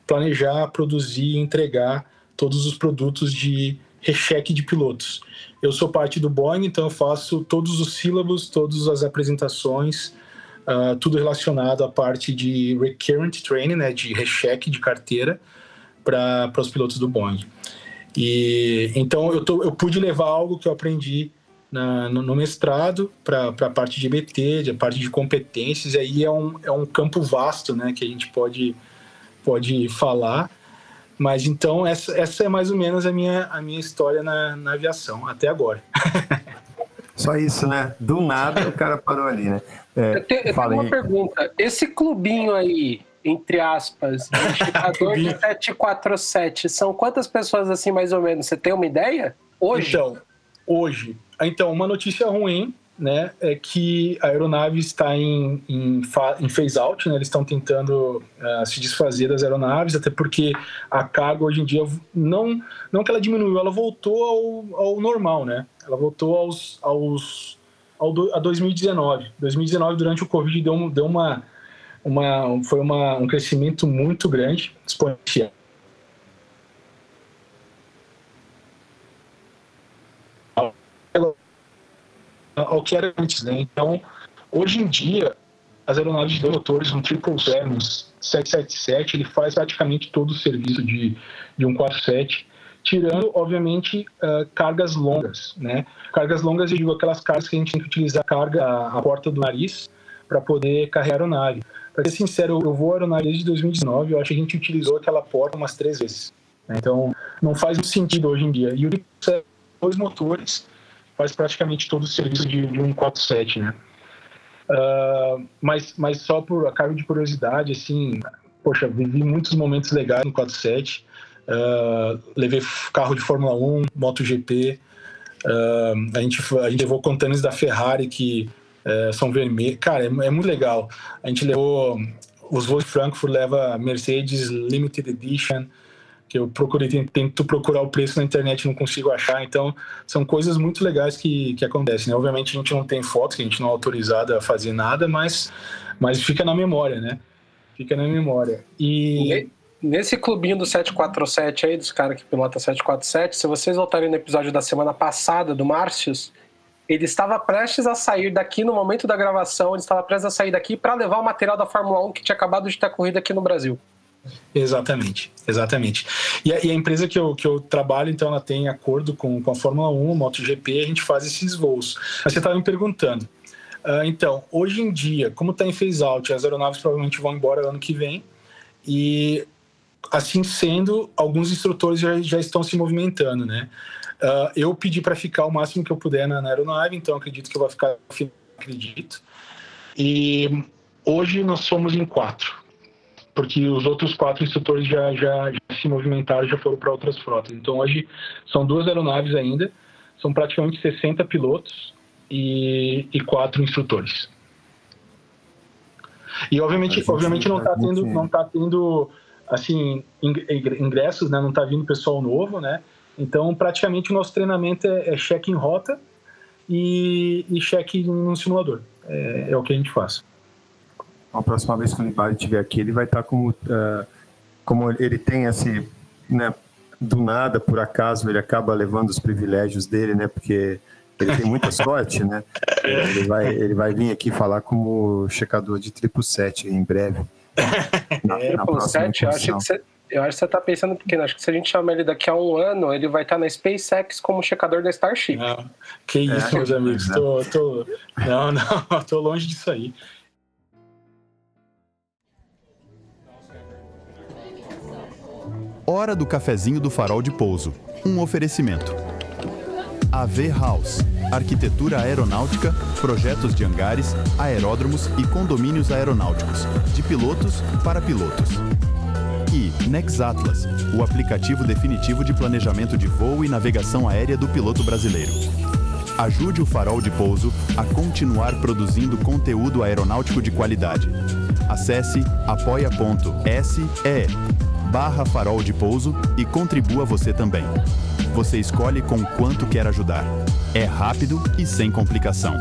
planejar, produzir e entregar todos os produtos de recheque de pilotos. Eu sou parte do Boeing, então eu faço todos os sílabos, todas as apresentações, uh, tudo relacionado à parte de recurrent training, né, de recheque de carteira para os pilotos do Boeing. E então eu, tô, eu pude levar algo que eu aprendi na, no, no, mestrado para a parte de BT, de parte de competências, e aí é um, é um campo vasto né, que a gente pode, pode falar. Mas então essa, essa é mais ou menos a minha, a minha história na, na aviação, até agora. Só isso, né? Do nada o cara parou ali, né? É, eu tenho, eu tenho uma pergunta. Esse clubinho aí, entre aspas, indicador de 747, são quantas pessoas assim, mais ou menos? Você tem uma ideia? Hoje? Então, hoje, então, uma notícia ruim, né, é que a aeronave está em, em, em phase-out, né, eles estão tentando uh, se desfazer das aeronaves, até porque a carga hoje em dia, não, não que ela diminuiu, ela voltou ao, ao normal, né, ela voltou aos, aos, ao do, a 2019. 2019, durante o Covid, deu, deu uma, uma, foi uma, um crescimento muito grande, exponencial. Ao que era antes, né? Então, hoje em dia, as aeronaves de motores, um Triple Sevens 777, ele faz praticamente todo o serviço de, de um 47, tirando, obviamente, uh, cargas longas, né? Cargas longas, eu digo aquelas cargas que a gente tem que utilizar a carga, a, porta do nariz, para poder carregar a aeronave. Para ser sincero, eu vou a aeronave desde 2019, eu acho que a gente utilizou aquela porta umas três vezes. Né? Então, não faz sentido hoje em dia. E o dois motores faz praticamente todo o serviço de, um 47, né? Uh, mas, mas só por a cargo de curiosidade, assim, poxa, vivi muitos momentos legais no 47. Uh, ah, levei carro de Fórmula 1, MotoGP. Uh, a, gente, a gente levou contêineres da Ferrari que uh, são vermelhos. Cara, é, é, muito legal. A gente levou os voos de Frankfurt, leva Mercedes Limited Edition que eu procurei, tento procurar o preço na internet e não consigo achar. Então, são coisas muito legais que, que acontecem. Né? Obviamente, a gente não tem fotos, que a gente não é autorizado a fazer nada, mas, mas fica na memória, né? Fica na memória. E. Nesse clubinho do 747 aí, dos caras que pilota 747, se vocês voltarem no episódio da semana passada, do Márcios, ele estava prestes a sair daqui no momento da gravação, ele estava prestes a sair daqui para levar o material da Fórmula 1 que tinha acabado de ter corrida aqui no Brasil. Exatamente, exatamente. E a, e a, empresa que eu, que eu trabalho, então, ela tem acordo com, com a Fórmula 1, MotoGP, a gente faz esses voos. Mas você estava me perguntando. Uh, então, hoje em dia, como está em phase out, as aeronaves provavelmente vão embora ano que vem, e assim sendo, alguns instrutores já, já estão se movimentando, né? Uh, eu pedi para ficar o máximo que eu puder na, na, aeronave, então acredito que eu vou ficar, acredito. E hoje nós somos em quatro, porque os outros quatro instrutores já, já, já se movimentaram, já foram para outras frotas. Então hoje são duas aeronaves ainda, são praticamente 60 pilotos e, e quatro instrutores. E obviamente, obviamente não está tendo, não tá tendo assim, ingressos, né? Não está vindo pessoal novo, né? Então, praticamente o nosso treinamento é, é cheque em rota e, e cheque no simulador. É, é, o que a gente faz. A próxima vez que o Libari estiver aqui, ele vai estar tá como, uh, como ele tem esse, né? Do nada, por acaso, ele acaba levando os privilégios dele, né? Porque ele tem muita sorte, né? Ele vai, ele vai vir aqui falar como checador de triplo 7 em breve. Na, é, na pô, 7, eu acho, que você, eu acho que você tá pensando pequeno. Acho que se a gente chamar ele daqui a um ano, ele vai estar tá na SpaceX como checador da Starship. Não, que isso, é, meus amigos. É. Tô, tô, não, não, tô longe disso aí. Hora do cafezinho do farol de pouso. Um oferecimento. AV House. Arquitetura aeronáutica, projetos de hangares, aeródromos e condomínios aeronáuticos, de pilotos para pilotos. E Nexatlas, o aplicativo definitivo de planejamento de voo e navegação aérea do piloto brasileiro. Ajude o Farol de Pouso a continuar produzindo conteúdo aeronáutico de qualidade. Acesse apoia.se barra farol de pouso e contribua você também. Você escolhe com quanto quer ajudar. É rápido e sem complicação.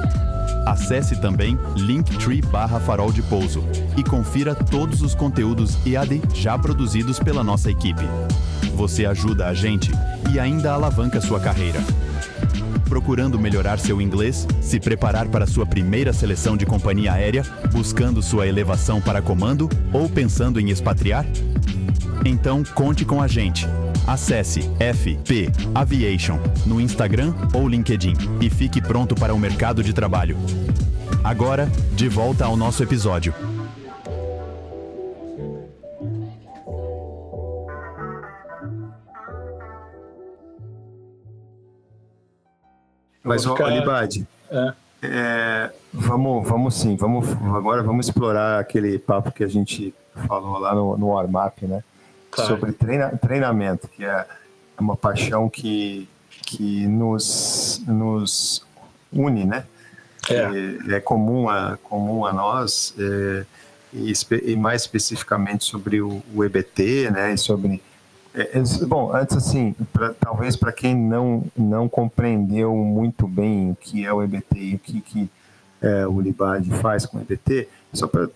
Acesse também linktree barra farol de pouso e confira todos os conteúdos EAD já produzidos pela nossa equipe. Você ajuda a gente e ainda alavanca sua carreira. Procurando melhorar seu inglês, se preparar para sua primeira seleção de companhia aérea, buscando sua elevação para comando ou pensando em expatriar? Então conte com a gente. Acesse FP Aviation no Instagram ou LinkedIn e fique pronto para o mercado de trabalho. Agora, de volta ao nosso episódio. Mas, ficar... Alibade, é. é, vamos, vamos sim, vamos, agora vamos explorar aquele papo que a gente falou lá no, no warm-up, né? claro. sobre treina, treinamento, que é uma paixão que, que nos, nos une, né? É, é comum, a, comum a nós, é, e, e, mais especificamente sobre o, o EBT, né? E sobre é, é, bom, antes assim, pra, talvez para quem não, não compreendeu muito bem o que é o EBT e o que, que é, o Libad faz com o EBT, só para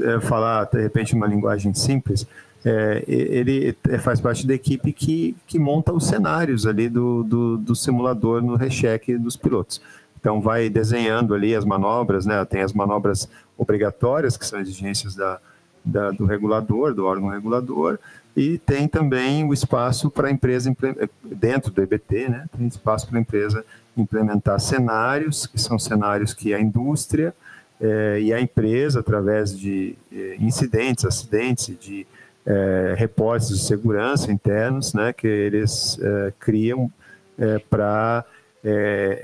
é, falar de repente uma linguagem simples, é, ele faz parte da equipe que, que monta os cenários ali do, do, do simulador no recheque dos pilotos. Então vai desenhando ali as manobras, né? Tem as manobras obrigatórias, que são exigências da, da, do regulador, do órgão regulador, e tem também o espaço para a empresa, dentro do EBT, né? Tem espaço para a empresa implementar cenários, que são cenários que a indústria é, e a empresa, através de é, incidentes, acidentes, de é, reportes de segurança internos, né, que eles é, criam para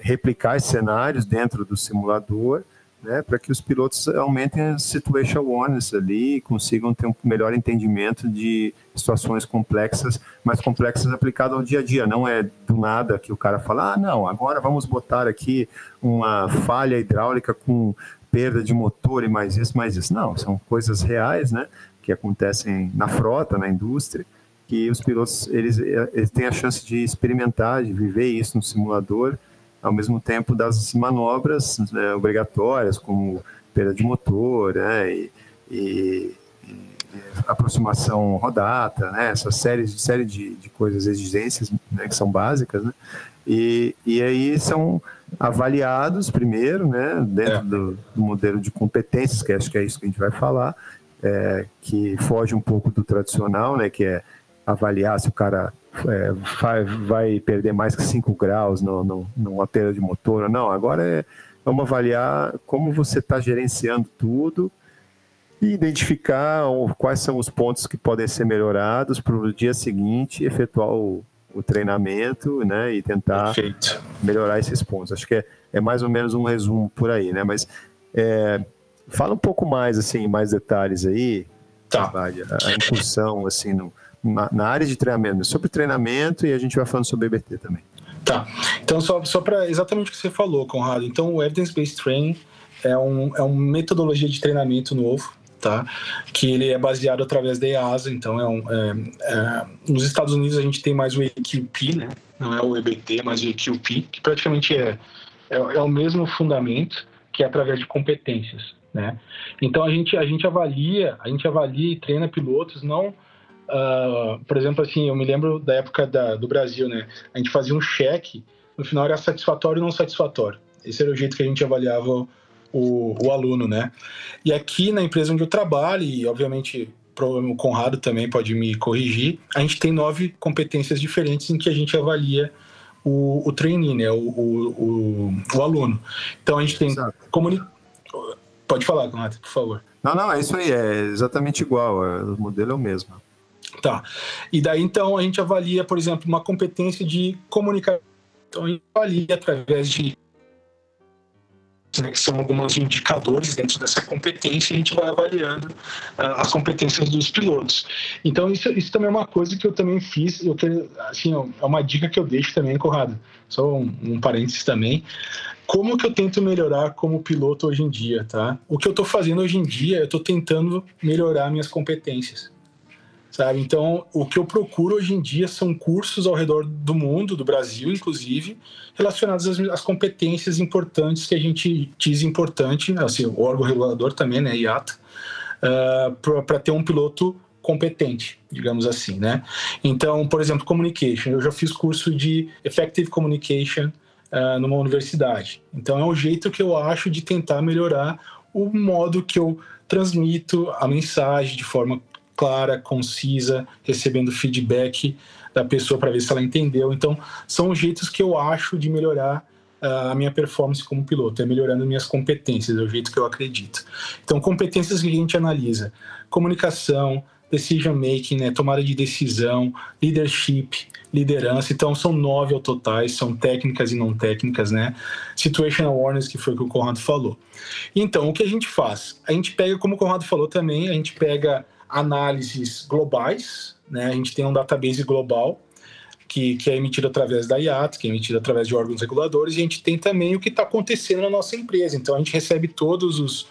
replicar cenários dentro do simulador, né, para que os pilotos aumentem a situation awareness ali consigam ter um melhor entendimento de situações complexas, mais complexas aplicadas ao dia a dia. Não é do nada que o cara fala, ah, não, agora vamos botar aqui uma falha hidráulica com perda de motor e mais isso, mais isso. Não, são coisas reais, né? que acontecem na frota, na indústria, que os pilotos eles, eles têm a chance de experimentar, de viver isso no simulador, ao mesmo tempo das manobras né, obrigatórias, como perda de motor, né, e, e, aproximação rodata, né? Essa série, série de, de coisas, exigências né, que são básicas, né? E, e aí são avaliados primeiro, né? Dentro é. do, do, modelo de competências, que acho que é isso que a gente vai falar, é, que foge um pouco do tradicional, né? Que é avaliar se o cara é, vai, vai, perder mais que 5 graus no, no, numa perda de motor. Não, agora é, vamos avaliar como você está gerenciando tudo e identificar quais são os pontos que podem ser melhorados para o dia seguinte efetuar o, o treinamento né, e tentar Perfeito. melhorar esses pontos. Acho que é, é, mais ou menos um resumo por aí, né? Mas é, fala um pouco mais, assim, mais detalhes aí, tá. a, a incursão, assim, no, na, área de treinamento, sobre treinamento e a gente vai falando sobre EBT também. Tá. Então, só, só para exatamente o que você falou, Conrado. Então, o Evidence Based Training é, um, é uma metodologia de treinamento novo tá? Que ele é baseado através da EASA, então é, um, é, é, nos Estados Unidos a gente tem mais o EQP, né? Não é o EBT, mas o EQP, que praticamente é, é, é o mesmo fundamento, que é através de competências, né? Então a gente a gente avalia, a gente avalia e treina pilotos não Uh, por exemplo, assim, eu me lembro da época da, do Brasil, né? A gente fazia um cheque, no final era satisfatório ou não satisfatório. Esse era o jeito que a gente avaliava o, o aluno, né? E aqui na empresa onde eu trabalho, e obviamente o Conrado também pode me corrigir, a gente tem nove competências diferentes em que a gente avalia o, o trainee, né? O, o, o, o aluno. Então a gente tem comuni... Pode falar, Conrado, por favor. Não, não, é isso aí, é exatamente igual, é, o modelo é o mesmo. Tá. E daí então a gente avalia, por exemplo, uma competência de comunicação. Então a gente avalia através de né, que são alguns indicadores dentro dessa competência, a gente vai avaliando uh, as competências dos pilotos. Então, isso, isso também é uma coisa que eu também fiz, eu quero, assim, é uma dica que eu deixo também, Corrado, só um, um parênteses também, como que eu tento melhorar como piloto hoje em dia, tá? O que eu estou fazendo hoje em dia, eu estou tentando melhorar minhas competências sabe? Então, o que eu procuro hoje em dia são cursos ao redor do mundo, do Brasil, inclusive, relacionados às, às competências importantes que a gente diz importante, assim, o órgão regulador também, né, IATA, uh, para ter um piloto competente, digamos assim, né? Então, por exemplo, communication. Eu já fiz curso de effective communication uh, numa universidade. Então, é um jeito que eu acho de tentar melhorar o modo que eu transmito a mensagem de forma clara, concisa, recebendo feedback da pessoa para ver se ela entendeu. Então, são jeitos que eu acho de melhorar uh, a minha performance como piloto, é melhorando minhas competências, é o jeito que eu acredito. Então, competências que a gente analisa: comunicação, decision making, né, tomada de decisão, leadership, liderança. Então, são nove ao totais, são técnicas e não técnicas, né? Situational awareness, que foi o que o Conrado falou. Então, o que a gente faz? A gente pega, como o Conrado falou também, a gente pega análises globais, né? A gente tem um database global que, que é emitido através da IAT, que é emitido através de órgãos reguladores, e a gente tem também o que está acontecendo na nossa empresa. Então a gente recebe todos os,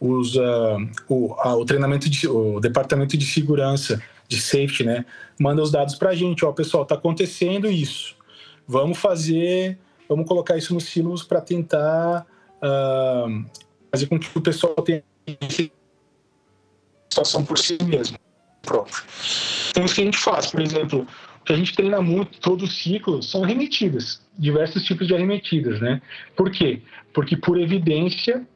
os uh, o, uh, o treinamento de, o departamento de segurança de safety, né? Manda os dados para a gente, ó, pessoal, está acontecendo isso. Vamos fazer, vamos colocar isso nos silos para tentar uh, fazer com que o pessoal tenha situação por si mesmo, próprio. Então, o que a gente faz, por exemplo, que a gente treina muito todo o ciclo são arremetidas, diversos tipos de arremetidas, né? Por quê? Porque, por evidência,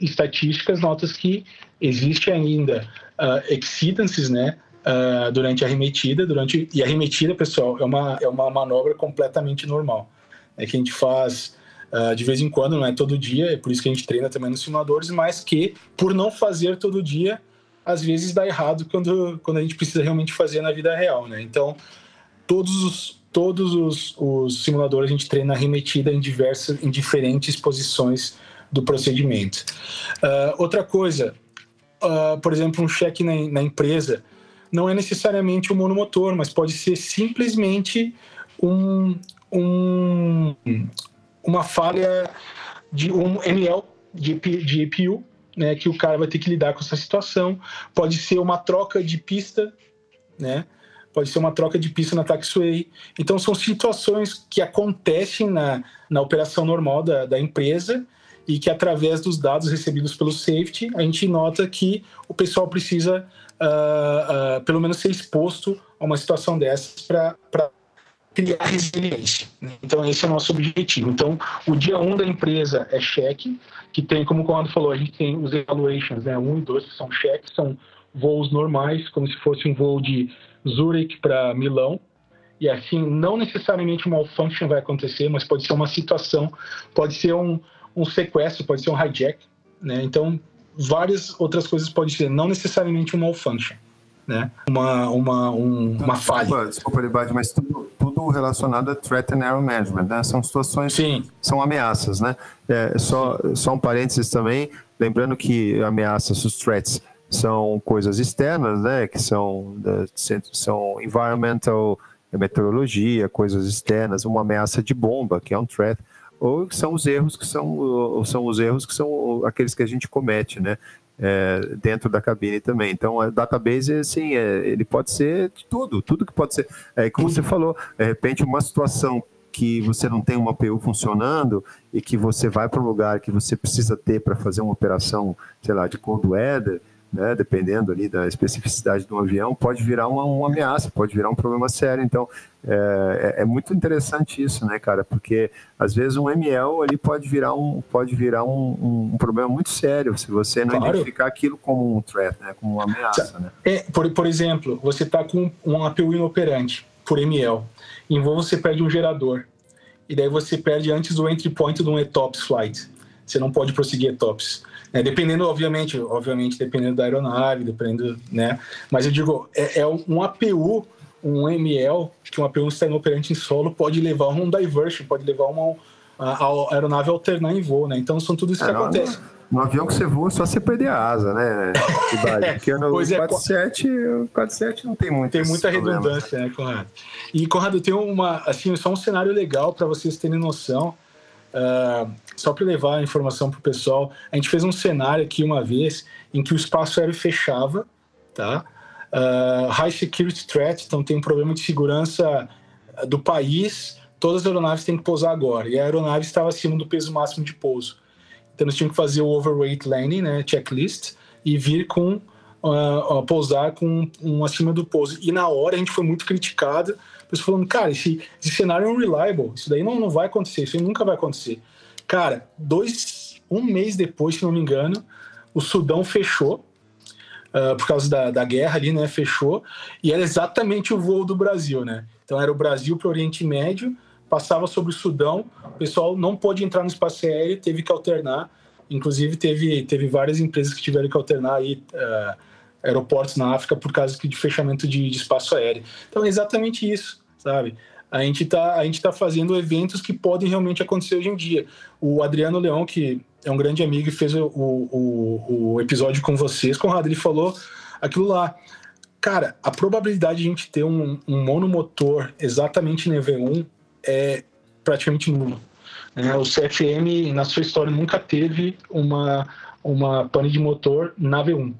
estatísticas notas que existe ainda uh, exceedances, né? Uh, durante a arremetida, durante e a arremetida, pessoal, é uma é uma manobra completamente normal, é que a gente faz uh, de vez em quando, não é todo dia, é por isso que a gente treina também nos simuladores, mas que por não fazer todo dia às vezes dá errado quando, quando a gente precisa realmente fazer na vida real, né? Então, todos os, todos os, os simuladores a gente treina arremetida em diversas, em diferentes posições do procedimento. Uh, outra coisa, uh, por exemplo, um cheque na, na, empresa não é necessariamente um monomotor, mas pode ser simplesmente um, um, uma falha de um ML de, de EPU né, que o cara vai ter que lidar com essa situação. Pode ser uma troca de pista, né? Pode ser uma troca de pista na taxiway. Então, são situações que acontecem na, na operação normal da, da empresa e que, através dos dados recebidos pelo safety, a gente nota que o pessoal precisa uh, uh, pelo menos ser exposto a uma situação dessas para criar resiliência. Então, esse é o nosso objetivo. Então, o dia 1 um da empresa é cheque, que tem, como o Conrado falou, a gente tem os evaluations, né? Um e dois que são cheques, são voos normais, como se fosse um voo de Zurich para Milão. E assim, não necessariamente uma malfunction vai acontecer, mas pode ser uma situação, pode ser um, um sequestro, pode ser um hijack, né? Então, várias outras coisas podem ser, não necessariamente um malfunction, né? Uma, uma, um, uma falha. Desculpa, desculpa Libade, mas tudo, tudo relacionado a threat and error management, né? São situações, Sim. são ameaças, né? É, só, só um parênteses também, lembrando que ameaças, os threats, são coisas externas, né? Que são, são environmental, meteorologia, coisas externas, uma ameaça de bomba, que é um threat ou são os erros que são, ou são os erros que são aqueles que a gente comete, né? É, dentro da cabine também. Então, a database, assim, é, ele pode ser de tudo, tudo que pode ser. É, como você falou, de repente, uma situação que você não tem uma PU funcionando e que você vai para um lugar que você precisa ter para fazer uma operação, sei lá, de cold weather, né, dependendo ali da especificidade do avião, pode virar uma, uma, ameaça, pode virar um problema sério. Então, é, é, é, muito interessante isso, né, cara? Porque às vezes um ML ali pode virar um, pode virar um, um problema muito sério se você não claro. identificar aquilo como um threat, né, como uma ameaça. Né? É, por, por exemplo, você está com um APU inoperante por ML, em voo você perde um gerador, e daí você perde antes do entry point de um ETOPS flight. Você não pode prosseguir ETOPS. É, dependendo, obviamente, obviamente, dependendo da aeronave, dependendo, né? Mas eu digo, é, é um APU, um ML, que um APU está inoperante em solo, pode levar um diversion, pode levar uma a, a aeronave a alternar em voo, né? Então são tudo isso que é, acontece. No avião que você voa, é só você perder a asa, né? Porque no pois 47, é, o 47 não tem muito Tem muita redundância, né, Conrado? E, Conrado, tem uma, assim, só um cenário legal para vocês terem noção. Uh, só para levar a informação para o pessoal, a gente fez um cenário aqui uma vez em que o espaço aéreo fechava, tá? Uh, high security threat, então tem um problema de segurança do país, todas as aeronaves têm que pousar agora, e a aeronave estava acima do peso máximo de pouso. Então nós tínhamos que fazer o overweight landing, né, checklist, e vir com uh, pousar com um acima do pouso. E na hora a gente foi muito criticado pessoas falando, cara, esse, esse cenário é unreliable, isso daí não, não vai acontecer, isso aí nunca vai acontecer. Cara, dois, um mês depois, se não me engano, o Sudão fechou, uh, por causa da, da guerra ali, né, fechou, e era exatamente o voo do Brasil, né? Então era o Brasil para o Oriente Médio, passava sobre o Sudão, o pessoal não pôde entrar no espaço aéreo, teve que alternar, inclusive teve, teve várias empresas que tiveram que alternar aí... Uh, aeroportos na África por causa de fechamento de, de espaço aéreo. Então é exatamente isso, sabe? A gente está tá fazendo eventos que podem realmente acontecer hoje em dia. O Adriano Leão, que é um grande amigo e fez o, o, o episódio com vocês, Conrado, ele falou aquilo lá. Cara, a probabilidade de a gente ter um, um monomotor exatamente no EV1 é praticamente nula. Né? O CFM, na sua história, nunca teve uma, uma pane de motor na V1.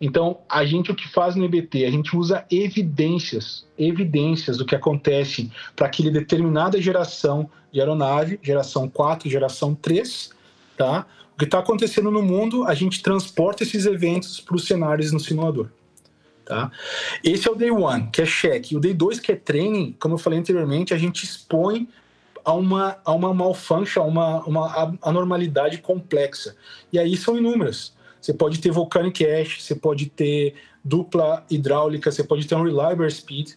Então, a gente o que faz no EBT? A gente usa evidências, evidências do que acontece para aquela determinada geração de aeronave, geração 4, geração 3, tá? O que está acontecendo no mundo, a gente transporta esses eventos para os cenários no simulador. Tá? Esse é o day one, que é check. O day 2, que é training, como eu falei anteriormente, a gente expõe a uma, a uma malfunction, a uma, uma anormalidade complexa. E aí são inúmeras. Você pode ter volcanic ash, você pode ter dupla hidráulica, você pode ter um reliable speed,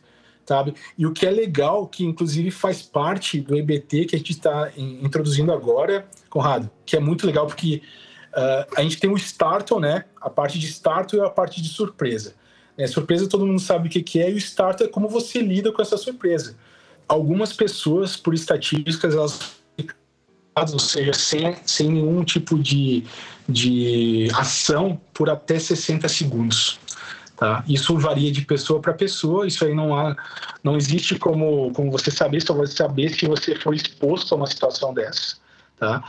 sabe? E o que é legal, que inclusive faz parte do EBT que a gente está introduzindo agora, Conrado, que é muito legal porque uh, a gente tem o startle, né? A parte de startle e a parte de surpresa. É, surpresa todo mundo sabe o que, que é e o startle é como você lida com essa surpresa. Algumas pessoas, por estatísticas, elas ou seja, sem, sem nenhum tipo de, de ação por até 60 segundos. Tá? Isso varia de pessoa para pessoa, isso aí não há, não existe como, como você saber, só vai saber se você for exposto a uma situação dessa. Tá?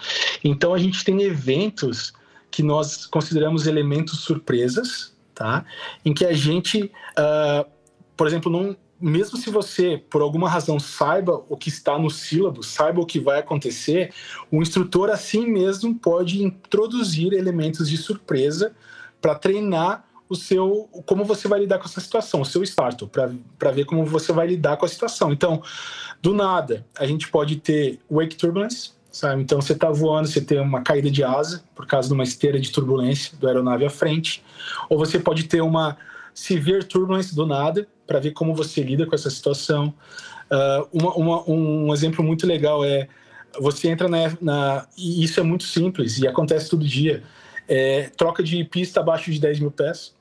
Então a gente tem eventos que nós consideramos elementos surpresas, tá? em que a gente, uh, por exemplo, num, mesmo se você, por alguma razão, saiba o que está no sílabo, saiba o que vai acontecer, o instrutor assim mesmo pode introduzir elementos de surpresa para treinar o seu, como você vai lidar com essa situação, o seu startup, para ver como você vai lidar com a situação. Então, do nada, a gente pode ter wake turbulence, sabe? Então, você está voando, você tem uma caída de asa por causa de uma esteira de turbulência do aeronave à frente, ou você pode ter uma severe turbulence do nada, para ver como você lida com essa situação. Uh, uma, uma, um exemplo muito legal é você entra na, na, e isso é muito simples e acontece todo dia é, troca de pista abaixo de 10 mil pés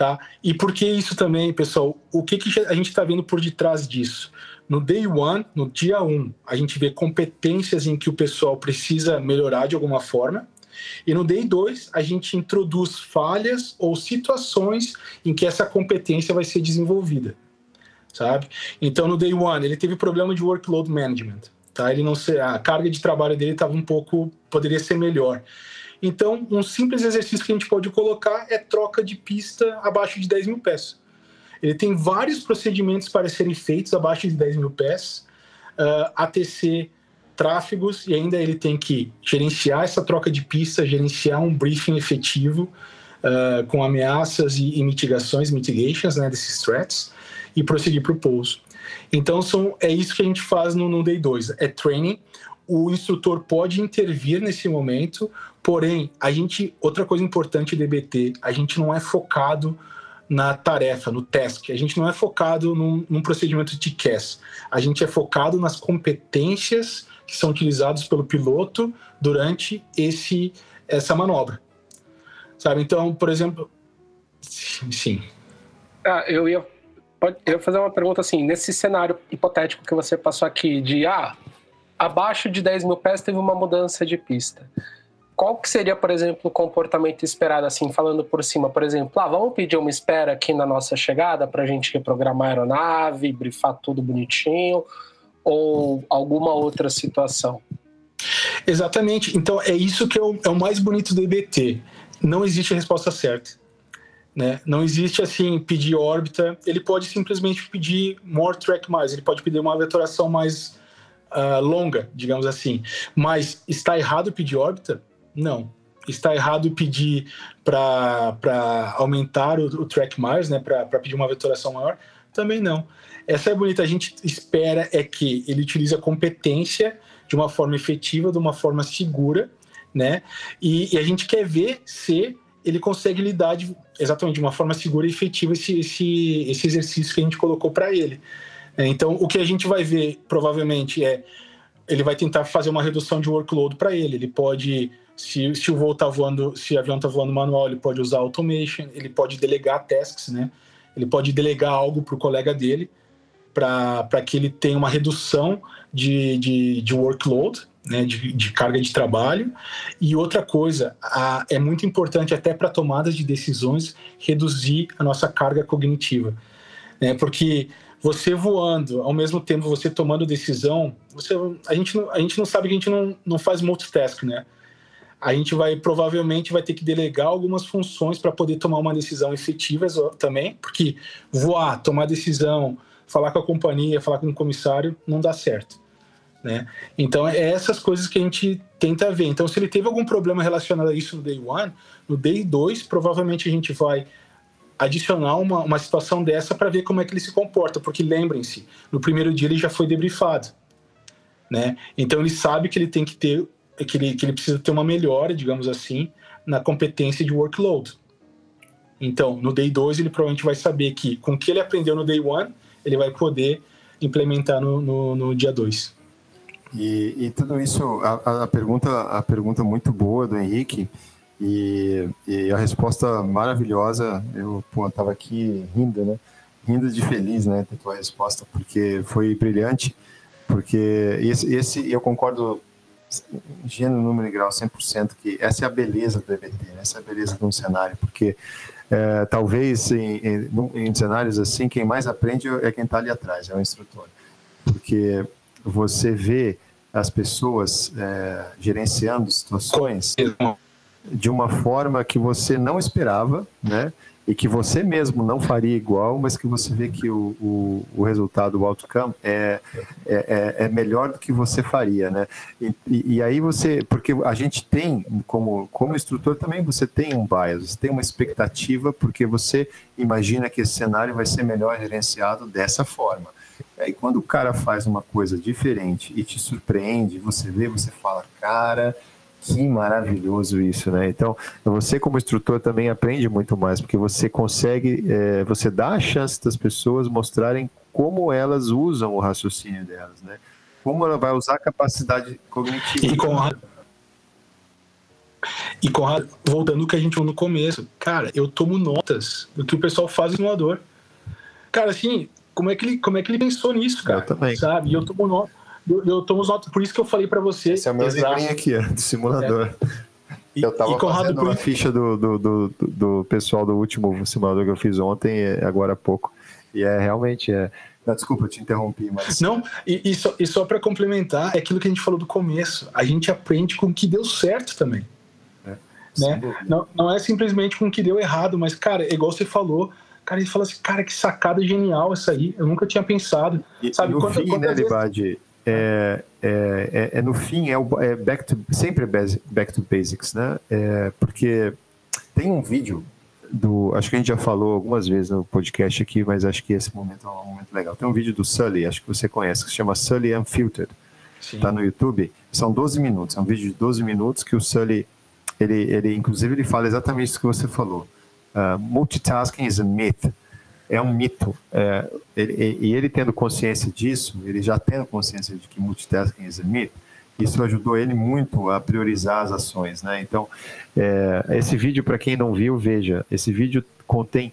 tá? E por que isso também pessoal? O que, que a gente está vendo por detrás disso? No day one no dia 1 um, a gente vê competências em que o pessoal precisa melhorar de alguma forma e no day 2 a gente introduz falhas ou situações em que essa competência vai ser desenvolvida sabe então no day one ele teve problema de workload management tá? Ele não a carga de trabalho dele estava um pouco poderia ser melhor. Então, um simples exercício que a gente pode colocar é troca de pista abaixo de 10 mil pés. Ele tem vários procedimentos para serem feitos abaixo de 10 mil pés, uh, ah, ATC, tráfegos, e ainda ele tem que gerenciar essa troca de pista, gerenciar um briefing efetivo uh, com ameaças e, e, mitigações, mitigations né, desses threats, e prosseguir para o pouso. Então, são, é isso que a gente faz no, no Day 2, é training. O instrutor pode intervir nesse momento, porém, a gente, outra coisa importante do DBT, a gente não é focado na tarefa, no task. A gente não é focado num, num, procedimento de CAS. A gente é focado nas competências que são utilizadas pelo piloto durante esse, essa manobra. Sabe? Então, por exemplo. Sim. Ah, eu ia eu ia fazer uma pergunta assim, nesse cenário hipotético que você passou aqui, de ah, abaixo de 10 mil pés teve uma mudança de pista. Qual que seria, por exemplo, o comportamento esperado, assim, falando por cima? Por exemplo, ah, vamos pedir uma espera aqui na nossa chegada para a gente reprogramar a aeronave, brifar tudo bonitinho, ou alguma outra situação? Exatamente. Então, é isso que é o, é o mais bonito do EBT. Não existe resposta certa. Né? Não existe assim pedir órbita. Ele pode simplesmente pedir more track mais. Ele pode pedir uma vetoração mais uh, longa, digamos assim. Mas está errado pedir órbita? Não. Está errado pedir para aumentar o, o, track mais, né? Para pedir uma vetoração maior? Também não. Essa é bonita. A gente espera é que ele utilize a competência de uma forma efetiva, de uma forma segura, né? E, e a gente quer ver se ele consegue lidar de, exatamente de uma forma segura e efetiva esse, esse, esse exercício que a gente colocou para ele. É, então, o que a gente vai ver provavelmente é ele vai tentar fazer uma redução de workload para ele. Ele pode, se, se o voo está voando, se o avião está voando manual, ele pode usar automation, ele pode delegar tasks, né? Ele pode delegar algo para o colega dele para que ele tenha uma redução de, de, de workload né, de, de, carga de trabalho. E outra coisa, a, é muito importante até para tomadas de decisões reduzir a nossa carga cognitiva, né, porque você voando, ao mesmo tempo você tomando decisão, você, a, gente não, a gente não sabe que a gente não, não faz multitask, né? A gente vai provavelmente vai ter que delegar algumas funções para poder tomar uma decisão efetiva também, porque voar, tomar decisão, falar com a companhia, falar com o comissário, não dá certo. Né? Então, é essas coisas que a gente tenta ver. Então, se ele teve algum problema relacionado a isso no day one, no day 2, provavelmente a gente vai adicionar uma, uma situação dessa para ver como é que ele se comporta, porque lembrem-se, no primeiro dia ele já foi debriefado. Né? Então, ele sabe que ele tem que ter, que ele, que ele precisa ter uma melhora, digamos assim, na competência de workload. Então, no day 2, ele provavelmente vai saber que com o que ele aprendeu no day 1, ele vai poder implementar no, no, no dia 2. E, e tudo isso, a, a, pergunta, a pergunta muito boa do Henrique e, e a resposta maravilhosa. Eu estava aqui rindo, né? Rindo de feliz, né, da tua resposta, porque foi brilhante. Porque esse, esse eu concordo gênero, número e grau 100% que essa é a beleza do EBT, né? essa é a beleza de um cenário, porque é, talvez em, em, em, cenários assim, quem mais aprende é quem está ali atrás, é o instrutor. Porque você vê as pessoas é, gerenciando situações de uma forma que você não esperava, né? E que você mesmo não faria igual, mas que você vê que o, o, o resultado, o outcome, é, é, é, é melhor do que você faria, né? E, e, aí você, porque a gente tem, como, como instrutor também, você tem um bias, você tem uma expectativa, porque você imagina que esse cenário vai ser melhor gerenciado dessa forma. Aí quando o cara faz uma coisa diferente e te surpreende, você vê, você fala, cara, que maravilhoso isso, né? Então, você como instrutor também aprende muito mais, porque você consegue, é, você dá a chance das pessoas mostrarem como elas usam o raciocínio delas, né? Como ela vai usar a capacidade cognitiva. E com a... E Conrado, voltando ao que a gente falou no começo, cara, eu tomo notas do que o pessoal faz no simulador. Cara, assim, como é que ele, como é que ele pensou nisso, cara? Eu também. Sabe? E eu tomo nota. Eu, eu tomo nota, por isso que eu falei para você. Esse é o meu livrinho aqui, do simulador. É. E, eu tava fazendo uma ficha do, do, do, do, pessoal do último simulador que eu fiz ontem, é, agora há pouco. E é realmente é. Não, desculpa, eu te interrompi, mas. Não, e, e só, e só para complementar, é aquilo que a gente falou do começo. A gente aprende com o que deu certo também. É, né? Não, não é simplesmente com o que deu errado, mas, cara, é igual você falou, cara, ele fala assim, cara, que sacada genial essa aí, eu nunca tinha pensado. E, Sabe, no quanta, fim, né, vezes... é, é, é, é, no fim, é, o, é back to, sempre é back to basics, né? É, porque tem um vídeo do, acho que a gente já falou algumas vezes no podcast aqui, mas acho que esse momento é um momento legal. Tem um vídeo do Sully, acho que você conhece, que se chama Sully Unfiltered. Está no YouTube. São 12 minutos, é um vídeo de 12 minutos que o Sully, ele, ele inclusive, ele fala exatamente isso que você falou. Uh, multitasking is a myth. É um mito. É, ele, e ele tendo consciência disso, ele já tendo consciência de que multitasking a myth, isso ajudou ele muito a priorizar as ações, né? Então, é, esse vídeo, para quem não viu, veja. Esse vídeo contém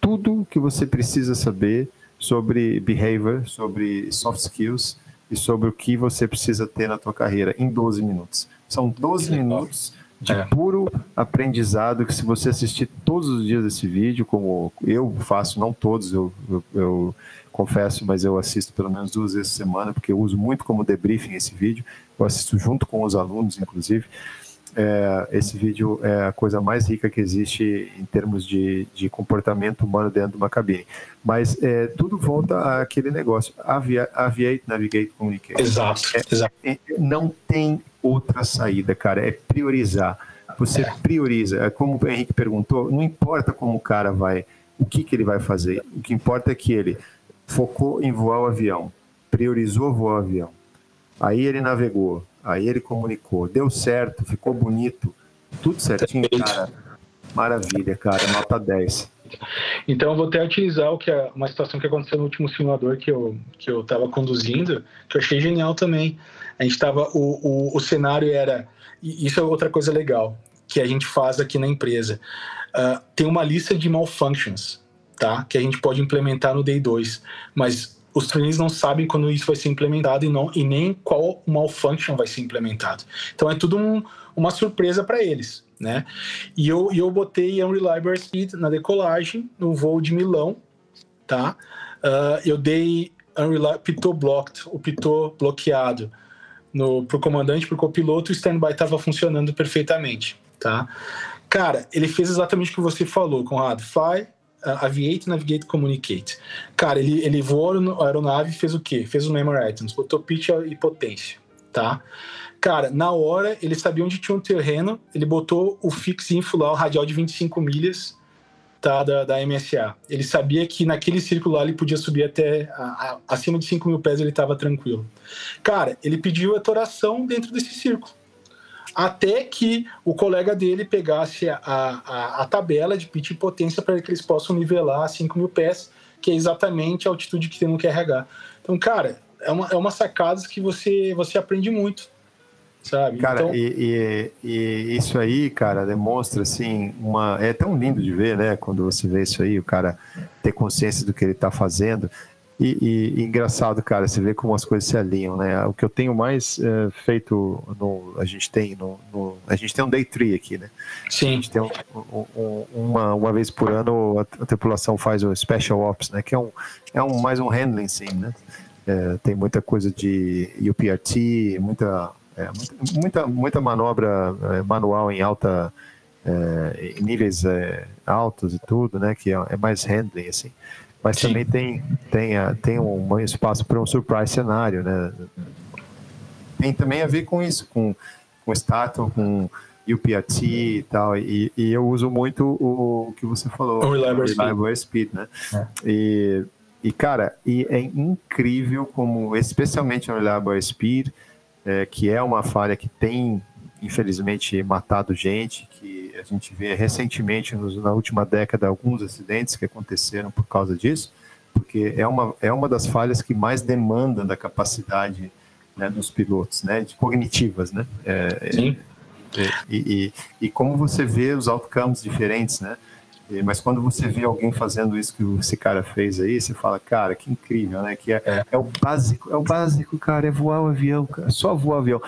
tudo que você precisa saber sobre behavior, sobre soft skills e sobre o que você precisa ter na tua carreira em 12 minutos. São 12 minutos de é. puro aprendizado que se você assistir todos os dias esse vídeo, como eu faço, não todos, eu, eu, eu, confesso, mas eu assisto pelo menos duas vezes por semana, porque eu uso muito como debriefing esse vídeo, eu assisto junto com os alunos, inclusive. É, esse vídeo é a coisa mais rica que existe em termos de, de comportamento humano dentro de uma cabine. Mas é, tudo volta àquele negócio, avia, aviate, navigate, communicate. Exato, é, exato. É, não tem outra saída, cara, é priorizar. Você é. prioriza, é como o Henrique perguntou, não importa como o cara vai, o que, que ele vai fazer, o que importa é que ele focou em voar o avião, priorizou voar o avião, aí ele navegou, aí ele comunicou, deu certo, ficou bonito, tudo certinho, cara. Maravilha, cara, nota 10. Então eu vou até utilizar o que é uma situação que aconteceu no último simulador que eu que eu estava conduzindo, que eu achei genial também. A gente estava o, o, o cenário era isso é outra coisa legal que a gente faz aqui na empresa. Uh, tem uma lista de malfunctions, tá? Que a gente pode implementar no Day 2, mas os trainees não sabem quando isso vai ser implementado e, não, e nem qual malfunction vai ser implementado. Então é tudo um, uma surpresa para eles né? E eu, eu botei Unreliable Speed na decolagem, no voo de Milão, tá? Uh, eu dei Unreliable, pitot blocked, o pitot bloqueado no, pro comandante, pro copiloto, o standby estava funcionando perfeitamente, tá? Cara, ele fez exatamente o que você falou, Conrado. Fly, aviate, navigate, communicate. Cara, ele, ele voou a aeronave e fez o quê? Fez os memory items, botou pitch e potência, tá? Cara, na hora ele sabia onde tinha um terreno, ele botou o fix info lá, o radial de 25 milhas tá, da, da MSA. Ele sabia que naquele círculo lá ele podia subir até a, a, acima de 5 mil pés, ele estava tranquilo. Cara, ele pediu a toração dentro desse círculo. Até que o colega dele pegasse a, a, a tabela de pitch e potência para que eles possam nivelar 5 mil pés, que é exatamente a altitude que tem no QRH. Então, cara, é uma, é uma sacada que você, você aprende muito sabe? Cara, então... e, e, e, isso aí, cara, demonstra assim uma. É tão lindo de ver, né? Quando você vê isso aí, o cara ter consciência do que ele está fazendo. E, e, e, engraçado, cara, você vê como as coisas se alinham, né? O que eu tenho mais é, feito, no, a gente tem no, no, a gente tem um day tree aqui, né? Sim. A gente tem um, um, uma, uma vez por ano a, tripulação faz o special ops, né? Que é um, é um mais um handling sim, né? É, tem muita coisa de UPRT, muita É, muita, muita manobra é, manual em alta em níveis altos e tudo, né? Que é, é mais handling assim. Mas Sim. também tem tem, a, tem um, espaço para um surprise cenário, né? Tem também a ver com isso, com com status, com UPAT e tal, e, e, eu uso muito o, que você falou, o Reliable, reliable Speed, speed né? É. E, e, cara, e é incrível como, especialmente no Reliable Speed, é, que é uma falha que tem, infelizmente, matado gente, a gente vê recentemente, nos, na última década, alguns acidentes que aconteceram por causa disso, porque é uma, é uma das falhas que mais demanda da capacidade né, dos pilotos, né, de cognitivas, né? É, Sim. É, e, e, e, como você vê os outcomes diferentes, né? Mas quando você vê alguém fazendo isso que esse cara fez aí, você fala, cara, que incrível, né? Que é, é. é o básico, é o básico, cara, é voar o avião, cara, só voar o avião.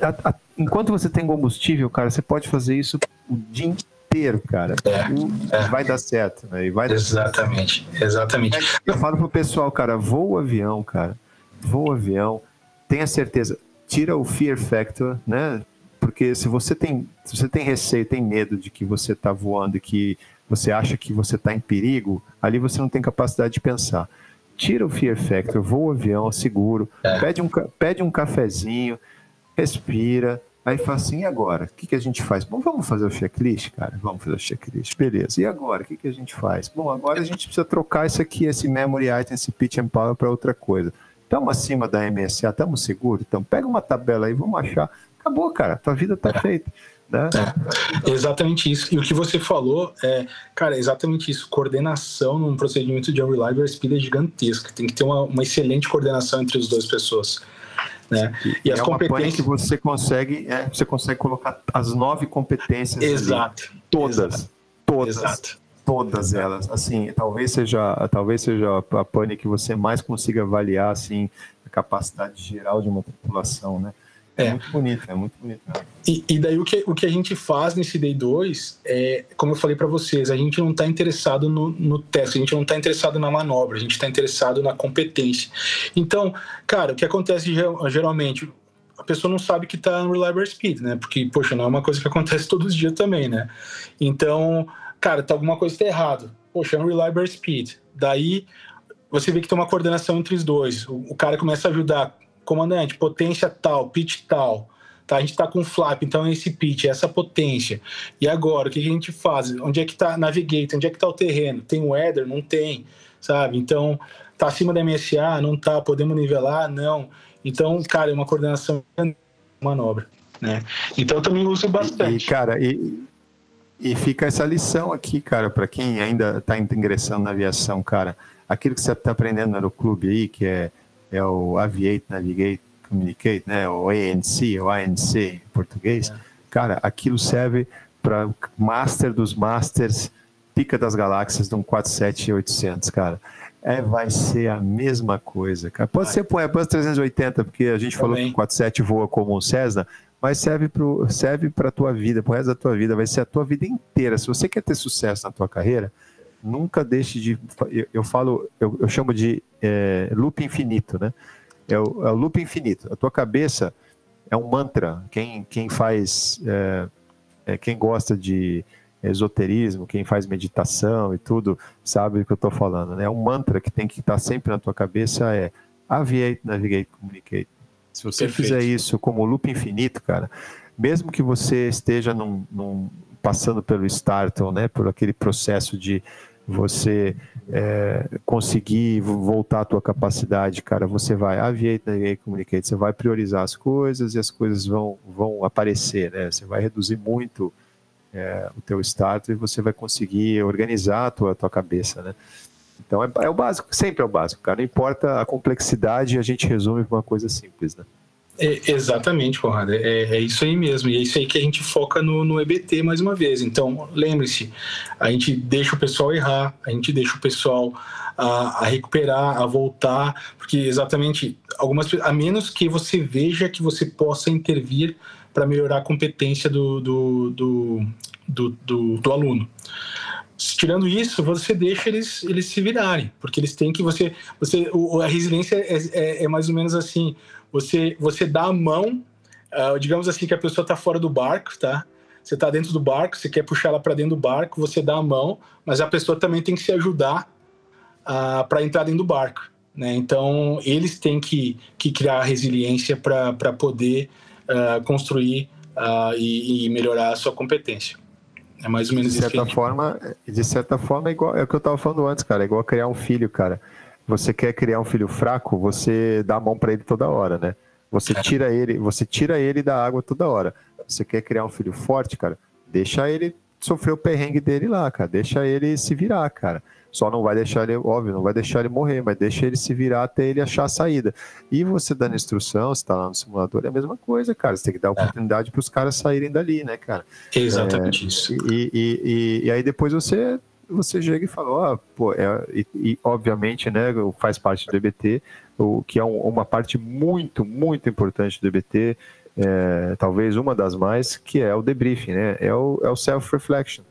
A, a, enquanto você tem combustível, cara, você pode fazer isso o dia inteiro, cara. É, é. Vai dar certo, né? E vai exatamente, certo. exatamente. Eu falo pro pessoal, cara, voa o avião, cara, voa o avião, tenha certeza, tira o fear factor, né? Porque se você tem, se você tem receio, tem medo de que você está voando e que você acha que você está em perigo, ali você não tem capacidade de pensar. Tira o fear factor, voa o avião seguro, é. pede, um, pede um cafezinho, respira, aí fala assim, e agora? O que, que a gente faz? Bom, vamos fazer o checklist, cara? Vamos fazer o checklist, beleza. E agora? O que, que a gente faz? Bom, agora a gente precisa trocar isso aqui, esse memory item, esse pitch and power para outra coisa. Estamos acima da MSA, estamos seguros? Então pega uma tabela aí, vamos achar. Acabou, cara, tua vida está é. feita. Né? É, exatamente isso. E o que você falou é, cara, exatamente isso. Coordenação num procedimento de Unreliable Speed é gigantesca. Tem que ter uma, uma excelente coordenação entre as duas pessoas. Né? E, e as é competências que você consegue, é, você consegue colocar as nove competências. Exato. Ali, todas, Exato. todas, Exato. todas elas. Assim, talvez seja, talvez seja a pane que você mais consiga avaliar assim a capacidade geral de uma população, né? É. muito bonito, é muito bonito. E, e, daí o que, o que a gente faz nesse Day 2 é, como eu falei para vocês, a gente não está interessado no, no teste, a gente não está interessado na manobra, a gente está interessado na competência. Então, cara, o que acontece geralmente, a pessoa não sabe que está no Reliable Speed, né? Porque, poxa, não é uma coisa que acontece todos os dias também, né? Então, cara, tá alguma coisa tá errado. Poxa, é um Reliable Speed. Daí você vê que tem uma coordenação entre os dois. O, o cara começa a ajudar comandante, potência tal, pitch tal. Tá, a gente está com flap, então é esse pitch, é essa potência. E agora, o que a gente faz? Onde é que está Navigator? Onde é que está o terreno? Tem weather? Não tem, sabe? Então, tá acima da MSA? Não tá. Podemos nivelar? Não. Então, cara, é uma coordenação manobra, né? Então, eu também uso bastante. E, cara, e, e fica essa lição aqui, cara, para quem ainda está ingressando na aviação, cara. Aquilo que você está aprendendo no clube aí, que é é o Aviate, Navigate, Communicate, né? O ANC, o ANC em português. É. Cara, aquilo serve para master dos masters, pica das galáxias de um 47800, cara. É, vai ser a mesma coisa, cara. Pode vai. ser pro Airbus 380, porque a gente Também. falou que o 47 voa como um Cessna, mas serve para serve a tua vida, pro resto da tua vida, vai ser a tua vida inteira. Se você quer ter sucesso na tua carreira, nunca deixe de. Eu, eu falo, eu, eu, chamo de é, loop infinito, né? É o, é o, loop infinito. A tua cabeça é um mantra. Quem, quem faz. É, é, quem gosta de esoterismo, quem faz meditação e tudo, sabe o que eu estou falando, né? É um mantra que tem que estar sempre na tua cabeça é aviate, navigate, communicate. Se você Perfeito. fizer isso como loop infinito, cara, mesmo que você esteja num, num, passando pelo Startle, né, por aquele processo de você é, conseguir voltar à tua capacidade, cara, você vai aviate, navigate, communicate, você vai priorizar as coisas e as coisas vão, vão aparecer, né? Você vai reduzir muito é, o teu start e você vai conseguir organizar a tua, a tua cabeça, né? Então é, é, o básico, sempre é o básico, cara. Não importa a complexidade, a gente resume para uma coisa simples, né? É, exatamente, Conrado. É, é, isso aí mesmo. E é isso aí que a gente foca no, no EBT mais uma vez. Então, lembre-se, a gente deixa o pessoal errar, a gente deixa o pessoal a, a, recuperar, a voltar, porque exatamente algumas a menos que você veja que você possa intervir para melhorar a competência do, do, do, do, do, do aluno tirando isso, você deixa eles, eles se virarem, porque eles têm que você, você a resiliência é, é, é mais ou menos assim, você, você dá a mão uh, digamos assim que a pessoa está fora do barco, tá? Você está dentro do barco, você quer puxar ela para dentro do barco, você dá a mão, mas a pessoa também tem que se ajudar uh, para entrar dentro do barco. Né? Então, eles têm que, que criar resiliência para poder uh, construir e, e, melhorar a sua competência. É mais ou menos de certa isso. Forma, de certa forma, é, igual, é o que eu estava falando antes, cara. É igual criar um filho, cara. Você quer criar um filho fraco, você dá a mão para ele toda hora, né? Você é. tira ele, você tira ele da água toda hora. Você quer criar um filho forte, cara? Deixa ele sofrer o perrengue dele lá, cara. Deixa ele se virar, cara. Só não vai deixar ele, óbvio, não vai deixar ele morrer, mas deixa ele se virar até ele achar a saída. E você dando instrução, você tá lá no simulador, é a mesma coisa, cara. Você tem que dar é. oportunidade é. para os caras saírem dali, né, cara? Exatamente é, isso. E, e, e, e, aí depois você você chega e fala, ó, oh, pô, é, e, e, obviamente, né, faz parte do DBT, o que é um, uma parte muito, muito importante do DBT, é, talvez uma das mais, que é o debriefing, né? É o, é o self-reflection,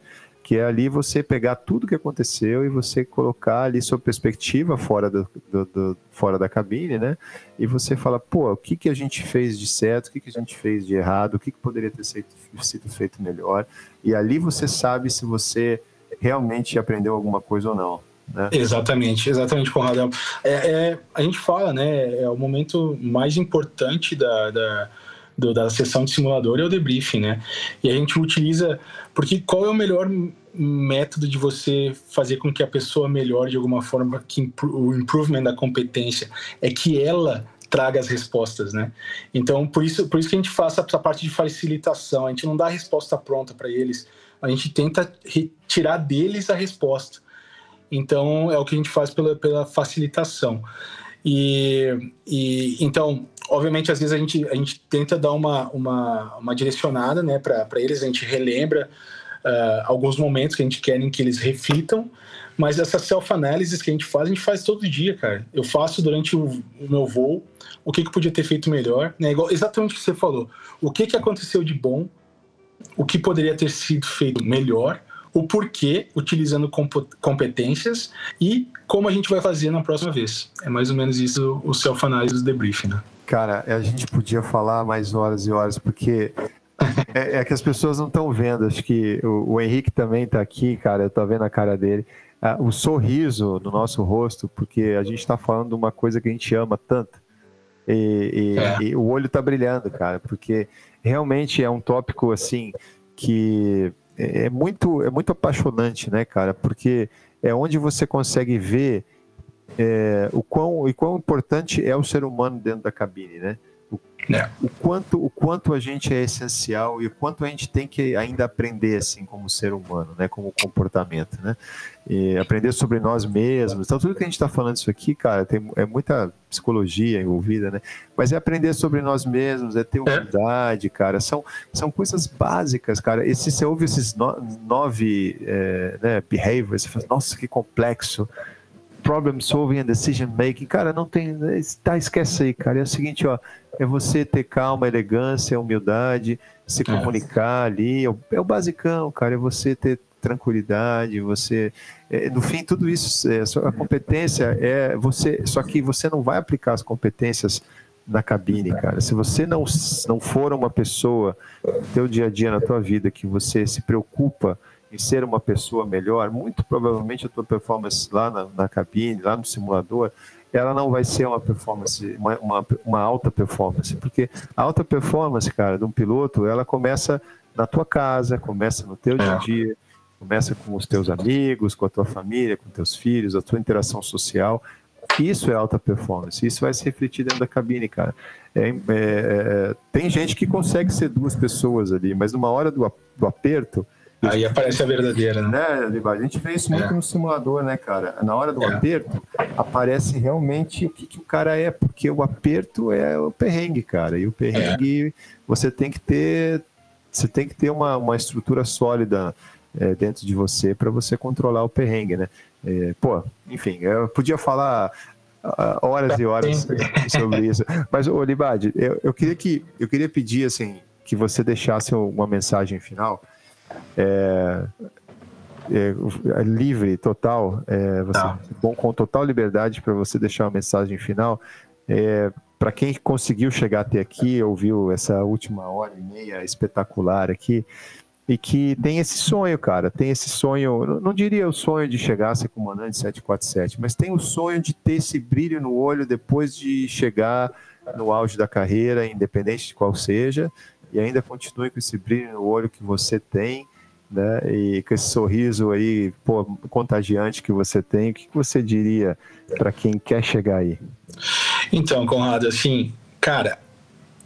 que é ali você pegar tudo que aconteceu e você colocar ali sua perspectiva fora, do, do, do, fora da cabine, né? E você fala, pô, o que, que a gente fez de certo, o que, que a gente fez de errado, o que, que poderia ter sido feito melhor. E ali você sabe se você realmente aprendeu alguma coisa ou não. Né? Exatamente, exatamente, Conrado. É, é, a gente fala, né? É o momento mais importante da, da do, da sessão de simulador é o debriefing, né? E a gente utiliza. Porque qual é o melhor método de você fazer com que a pessoa melhore de alguma forma, que o improvement da competência é que ela traga as respostas, né? Então, por isso, por isso que a gente faz essa parte de facilitação. A gente não dá a resposta pronta para eles, a gente tenta retirar deles a resposta. Então, é o que a gente faz pela, pela facilitação. E, e então, obviamente, às vezes a gente, a gente tenta dar uma, uma, uma direcionada né, para eles, a gente relembra uh, alguns momentos que a gente quer que eles reflitam, mas essa self-análise que a gente faz, a gente faz todo dia, cara. Eu faço durante o, o meu voo, o que, que podia ter feito melhor, né? Igual, exatamente o que você falou. O que, que aconteceu de bom, o que poderia ter sido feito melhor, o porquê, utilizando competências e como a gente vai fazer na próxima vez. É mais ou menos isso o self-análise do debriefing, né? Cara, a gente podia falar mais horas e horas, porque é, é que as pessoas não estão vendo. Acho que o, o Henrique também está aqui, cara, eu tô vendo a cara dele. Ah, o sorriso no nosso rosto, porque a gente está falando de uma coisa que a gente ama tanto. E, e, é. e o olho está brilhando, cara, porque realmente é um tópico assim que é, é muito, é muito apaixonante, né, cara? Porque é onde você consegue ver é, o, quão, o quão importante é o ser humano dentro da cabine, né? O, é. o, quanto, o quanto a gente é essencial e o quanto a gente tem que ainda aprender assim como ser humano, né, como comportamento, né, e aprender sobre nós mesmos. Então tudo que a gente está falando isso aqui, cara, tem é muita psicologia envolvida, né, mas é aprender sobre nós mesmos, é ter é. humildade, cara. São são coisas básicas, cara. E se você ouve esses no, nove é, né, behaviors, você fala, nossa, que complexo problem solving and decision making, cara, não tem, tá, esquece aí, cara. É o seguinte, ó, é você ter calma, elegância, humildade, se é. comunicar ali, é o, é o basicão, cara, é você ter tranquilidade, você, é, no fim, tudo isso, é, a competência é você, só que você não vai aplicar as competências na cabine, cara. Se você não, não for uma pessoa no teu dia a dia, na tua vida, que você se preocupa em ser uma pessoa melhor, muito provavelmente a tua performance lá na, na cabine, lá no simulador, ela não vai ser uma performance, uma, uma, uma, alta performance, porque a alta performance, cara, de um piloto, ela começa na tua casa, começa no teu dia a dia, começa com os teus amigos, com a tua família, com teus filhos, a tua interação social. Isso é alta performance, isso vai se refletir dentro da cabine, cara. É, é, é, tem gente que consegue ser duas pessoas ali, mas numa hora do, do aperto, Aí aparece a verdadeira, né? né a gente vê isso muito é. no simulador, né, cara? Na hora do é. aperto, aparece realmente o que, que, o cara é, porque o aperto é o perrengue, cara. E o perrengue, é. você tem que ter. Você tem que ter uma, uma estrutura sólida é, dentro de você para você controlar o perrengue, né? É, pô, enfim, eu podia falar horas e horas sobre isso. Mas, Olibade, eu, eu, queria que eu queria pedir assim que você deixasse uma mensagem final é, é, é, livre, total, é, você, tá. bom, com total liberdade para você deixar uma mensagem final. É, para quem conseguiu chegar até aqui, ouviu essa última hora e meia espetacular aqui, e que tem esse sonho, cara, tem esse sonho, não diria o sonho de chegar a ser comandante 747, mas tem o sonho de ter esse brilho no olho depois de chegar no auge da carreira, independente de qual seja, e ainda continue com esse brilho no olho que você tem, né? E com esse sorriso aí, pô, contagiante que você tem, o que você diria para quem quer chegar aí? Então, Conrado, assim, cara,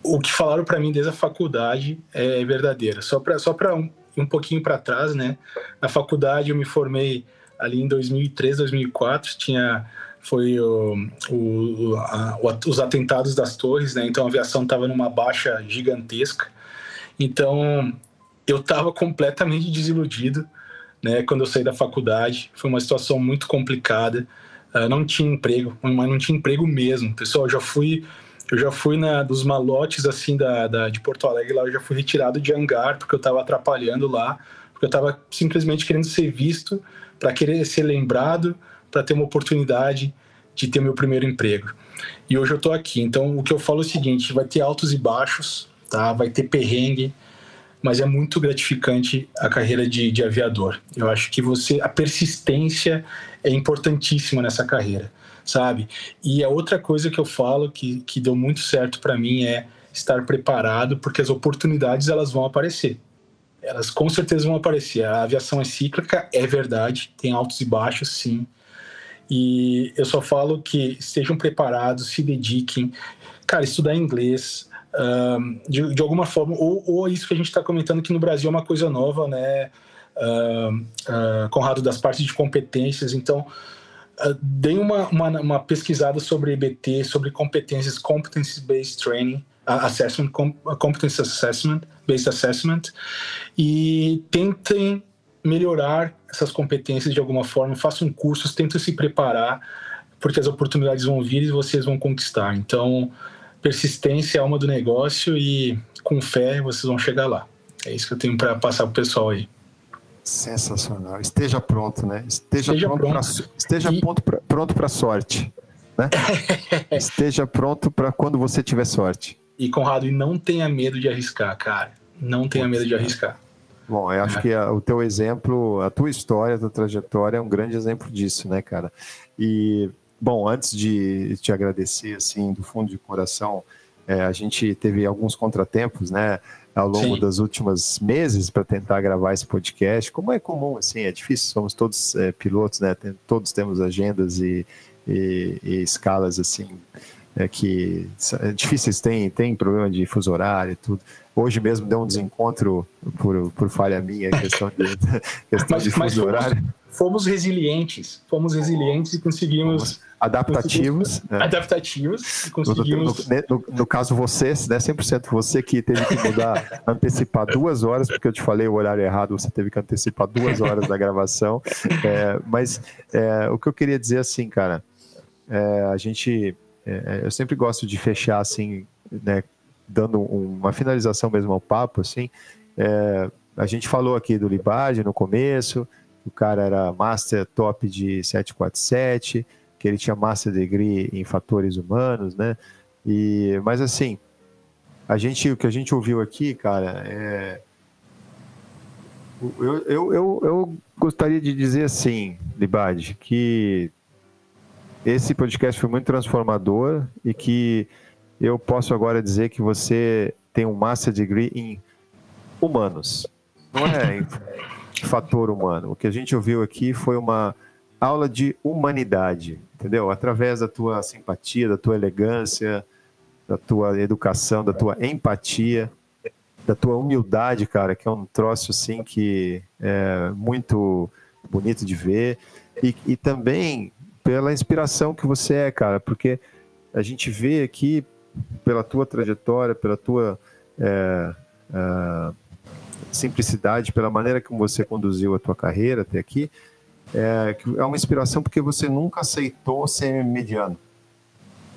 o que falaram para mim desde a faculdade é verdadeiro. Só para só para um, um pouquinho para trás, né? Na faculdade eu me formei ali em 2003, 2004, tinha foi o, o, a, os atentados das torres, né? Então a aviação estava numa baixa gigantesca. Então eu estava completamente desiludido, né? Quando eu saí da faculdade, foi uma situação muito complicada. Uh, não tinha emprego, mas não tinha emprego mesmo. Pessoal, eu já fui, eu já fui na dos malotes assim da, da de Porto Alegre lá, eu já fui retirado de hangar porque eu estava atrapalhando lá, porque eu estava simplesmente querendo ser visto, para querer ser lembrado, para ter uma oportunidade de ter meu primeiro emprego. E hoje eu estou aqui. Então, o que eu falo é o seguinte: vai ter altos e baixos, tá? Vai ter perrengue, mas é muito gratificante a carreira de, de aviador. Eu acho que você, a persistência é importantíssima nessa carreira, sabe? E a outra coisa que eu falo que, que deu muito certo para mim é estar preparado, porque as oportunidades elas vão aparecer. Elas com certeza vão aparecer. A aviação é cíclica, é verdade, tem altos e baixos, sim. E eu só falo que estejam preparados, se dediquem. Cara, estudar inglês, de, de, alguma forma, ou, ou isso que a gente está comentando que no Brasil é uma coisa nova, né? Uh, uh, Conrado, das partes de competências. Então, uh, dei uma, uma, uma, pesquisada sobre EBT, sobre competências, Competence Based Training, Assessment, Competence Assessment, Based Assessment, e tentem melhorar essas competências de alguma forma, façam cursos, tentem se preparar, porque as oportunidades vão vir e vocês vão conquistar. Então, persistência é alma do negócio e com fé vocês vão chegar lá. É isso que eu tenho para passar para o pessoal aí. Sensacional. Esteja pronto, né? Esteja, esteja pronto, pronto. Pra, esteja e... pronto para sorte. Né? esteja pronto para quando você tiver sorte. E Conrado, e não tenha medo de arriscar, cara. Não tenha medo de arriscar. Bom, eu acho é. que a, o teu exemplo, a tua história, a tua trajetória é um grande exemplo disso, né, cara? E Bom, antes de te agradecer, assim, do fundo de coração, é, a gente teve alguns contratempos, né, ao longo Sim. dos últimos meses para tentar gravar esse podcast. Como é comum, assim, é difícil, somos todos é, pilotos, né, tem, todos temos agendas e, e, e escalas, assim, é, que é difíceis, tem, tem problema de fuso horário e tudo. Hoje mesmo deu um desencontro por, por falha minha, questão de, questão mas, de fuso mas horário. Fomos resilientes, fomos resilientes e conseguimos adaptativos. Né? Adaptativos. Conseguimos... No, no, no, caso, você, né, 100% você que teve que mudar, antecipar duas horas, porque eu te falei o horário errado, você teve que antecipar duas horas da gravação. É, mas é, o que eu queria dizer assim, cara, é, a gente. É, eu sempre gosto de fechar assim, né, dando uma finalização mesmo ao papo, assim. É, a gente falou aqui do Libage no começo, o cara era master top de 747 que ele tinha master degree em fatores humanos, né? E, mas assim, a gente, o que a gente ouviu aqui, cara, é, eu, eu, eu, eu gostaria de dizer assim, Libade, que esse podcast foi muito transformador e que eu posso agora dizer que você tem um master degree em humanos, não é fator humano. O que a gente ouviu aqui foi uma aula de humanidade, entendeu? Através da tua simpatia, da tua elegância, da tua educação, da tua empatia, da tua humildade, cara, que é um troço assim que é muito bonito de ver e, e também pela inspiração que você é, cara, porque a gente vê aqui pela tua trajetória, pela tua é, é, simplicidade, pela maneira como você conduziu a tua carreira até aqui, é, é uma inspiração porque você nunca aceitou ser mediano.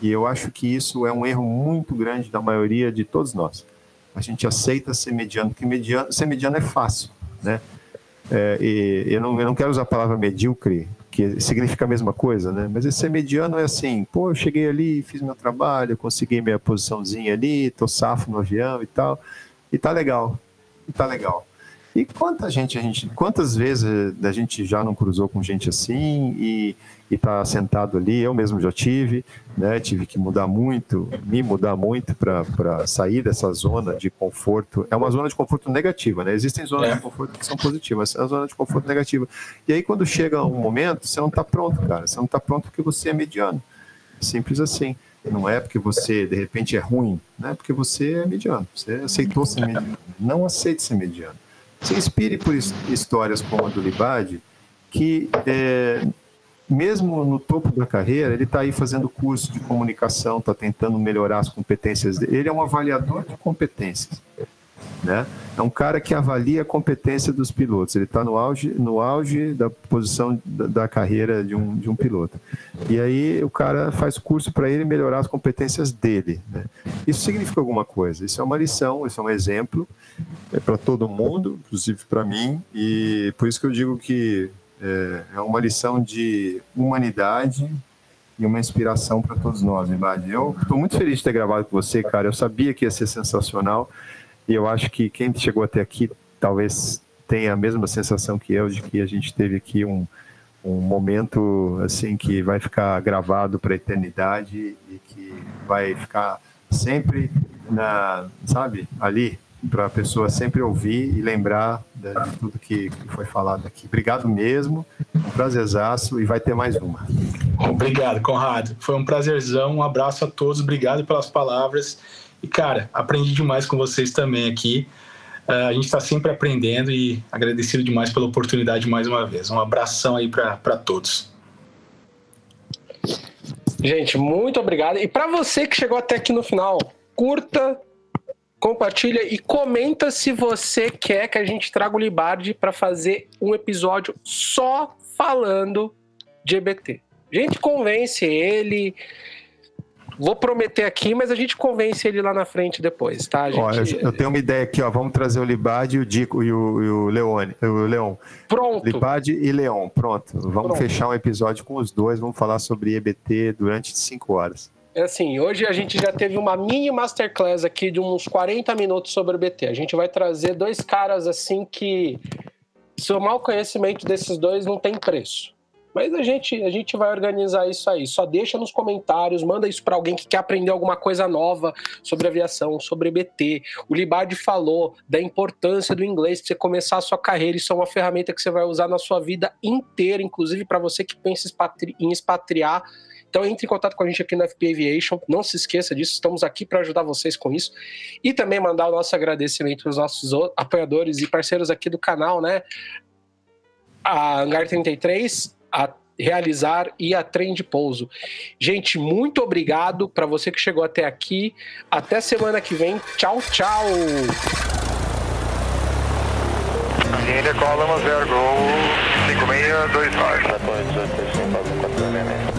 E eu acho que isso é um erro muito grande da maioria de todos nós. A gente aceita ser mediano, porque mediano, ser mediano é fácil, né? É, e eu não, eu não quero usar a palavra medíocre, que significa a mesma coisa, né? Mas esse mediano é assim, pô, eu cheguei ali, fiz meu trabalho, consegui minha posiçãozinha ali, tô safo no avião e tal, e tá legal, e tá legal. E quanta gente a gente, quantas vezes a gente já não cruzou com gente assim e está sentado ali, eu mesmo já tive, né? Tive que mudar muito, me mudar muito para sair dessa zona de conforto. É uma zona de conforto negativa, né? Existem zonas é. de conforto que são positivas, é uma zona de conforto negativa. E aí quando chega um momento, você não está pronto, cara. Você não está pronto porque você é mediano. Simples assim. Não é porque você de repente é ruim, não é porque você é mediano. Você aceitou ser mediano. Não aceite ser mediano se inspire por histórias como a do Libade, que é, mesmo no topo da carreira, ele está aí fazendo curso de comunicação, está tentando melhorar as competências dele. Ele é um avaliador de competências. Né? É um cara que avalia a competência dos pilotos. Ele está no auge, no auge da posição da, da, carreira de um, de um piloto. E aí o cara faz curso para ele melhorar as competências dele. Né? Isso significa alguma coisa. Isso é uma lição, isso é um exemplo é para todo mundo, inclusive para mim. E por isso que eu digo que é, é uma lição de humanidade e uma inspiração para todos nós, Ibad. Eu estou muito feliz de ter gravado com você, cara. Eu sabia que ia ser sensacional. E eu acho que quem chegou até aqui talvez tenha a mesma sensação que eu de que a gente teve aqui um, um momento assim que vai ficar gravado para a eternidade e que vai ficar sempre na, sabe, ali para a pessoa sempre ouvir e lembrar de, tudo que, que, foi falado aqui. Obrigado mesmo, um prazerzaço e vai ter mais uma. Obrigado, Conrado. Foi um prazerzão, um abraço a todos, obrigado pelas palavras e, cara, aprendi demais com vocês também aqui. Uh, a gente está sempre aprendendo e agradecido demais pela oportunidade mais uma vez. Um abração aí para todos. Gente, muito obrigado. E para você que chegou até aqui no final, curta, compartilha e comenta se você quer que a gente traga o Libardi para fazer um episódio só falando de EBT. A gente convence ele, Vou prometer aqui, mas a gente convence ele lá na frente depois, tá? Gente... Ó, eu, eu, tenho uma ideia aqui, ó. Vamos trazer o Libade, o Dico e o, e o Leone, o Leon. Pronto. Libade e Leon, pronto. Vamos pronto. fechar um episódio com os dois. Vamos falar sobre EBT durante cinco horas. É assim, hoje a gente já teve uma mini masterclass aqui de uns 40 minutos sobre o EBT. A gente vai trazer dois caras assim que seu mau conhecimento desses dois não tem preço. Mas a gente, a gente vai organizar isso aí. Só deixa nos comentários, manda isso para alguém que quer aprender alguma coisa nova sobre aviação, sobre EBT. O Libardi falou da importância do inglês para você começar a sua carreira. Isso é uma ferramenta que você vai usar na sua vida inteira, inclusive para você que pensa em expatriar. Então entre em contato com a gente aqui na FP Aviation, não se esqueça disso, estamos aqui para ajudar vocês com isso. E também mandar o nosso agradecimento aos nossos apoiadores e parceiros aqui do canal, né? A Hangar 33, a realizar e a trem de pouso. Gente, muito obrigado para você que chegou até aqui. Até semana que vem. Tchau, tchau. Índia Column 0 Gol 5629.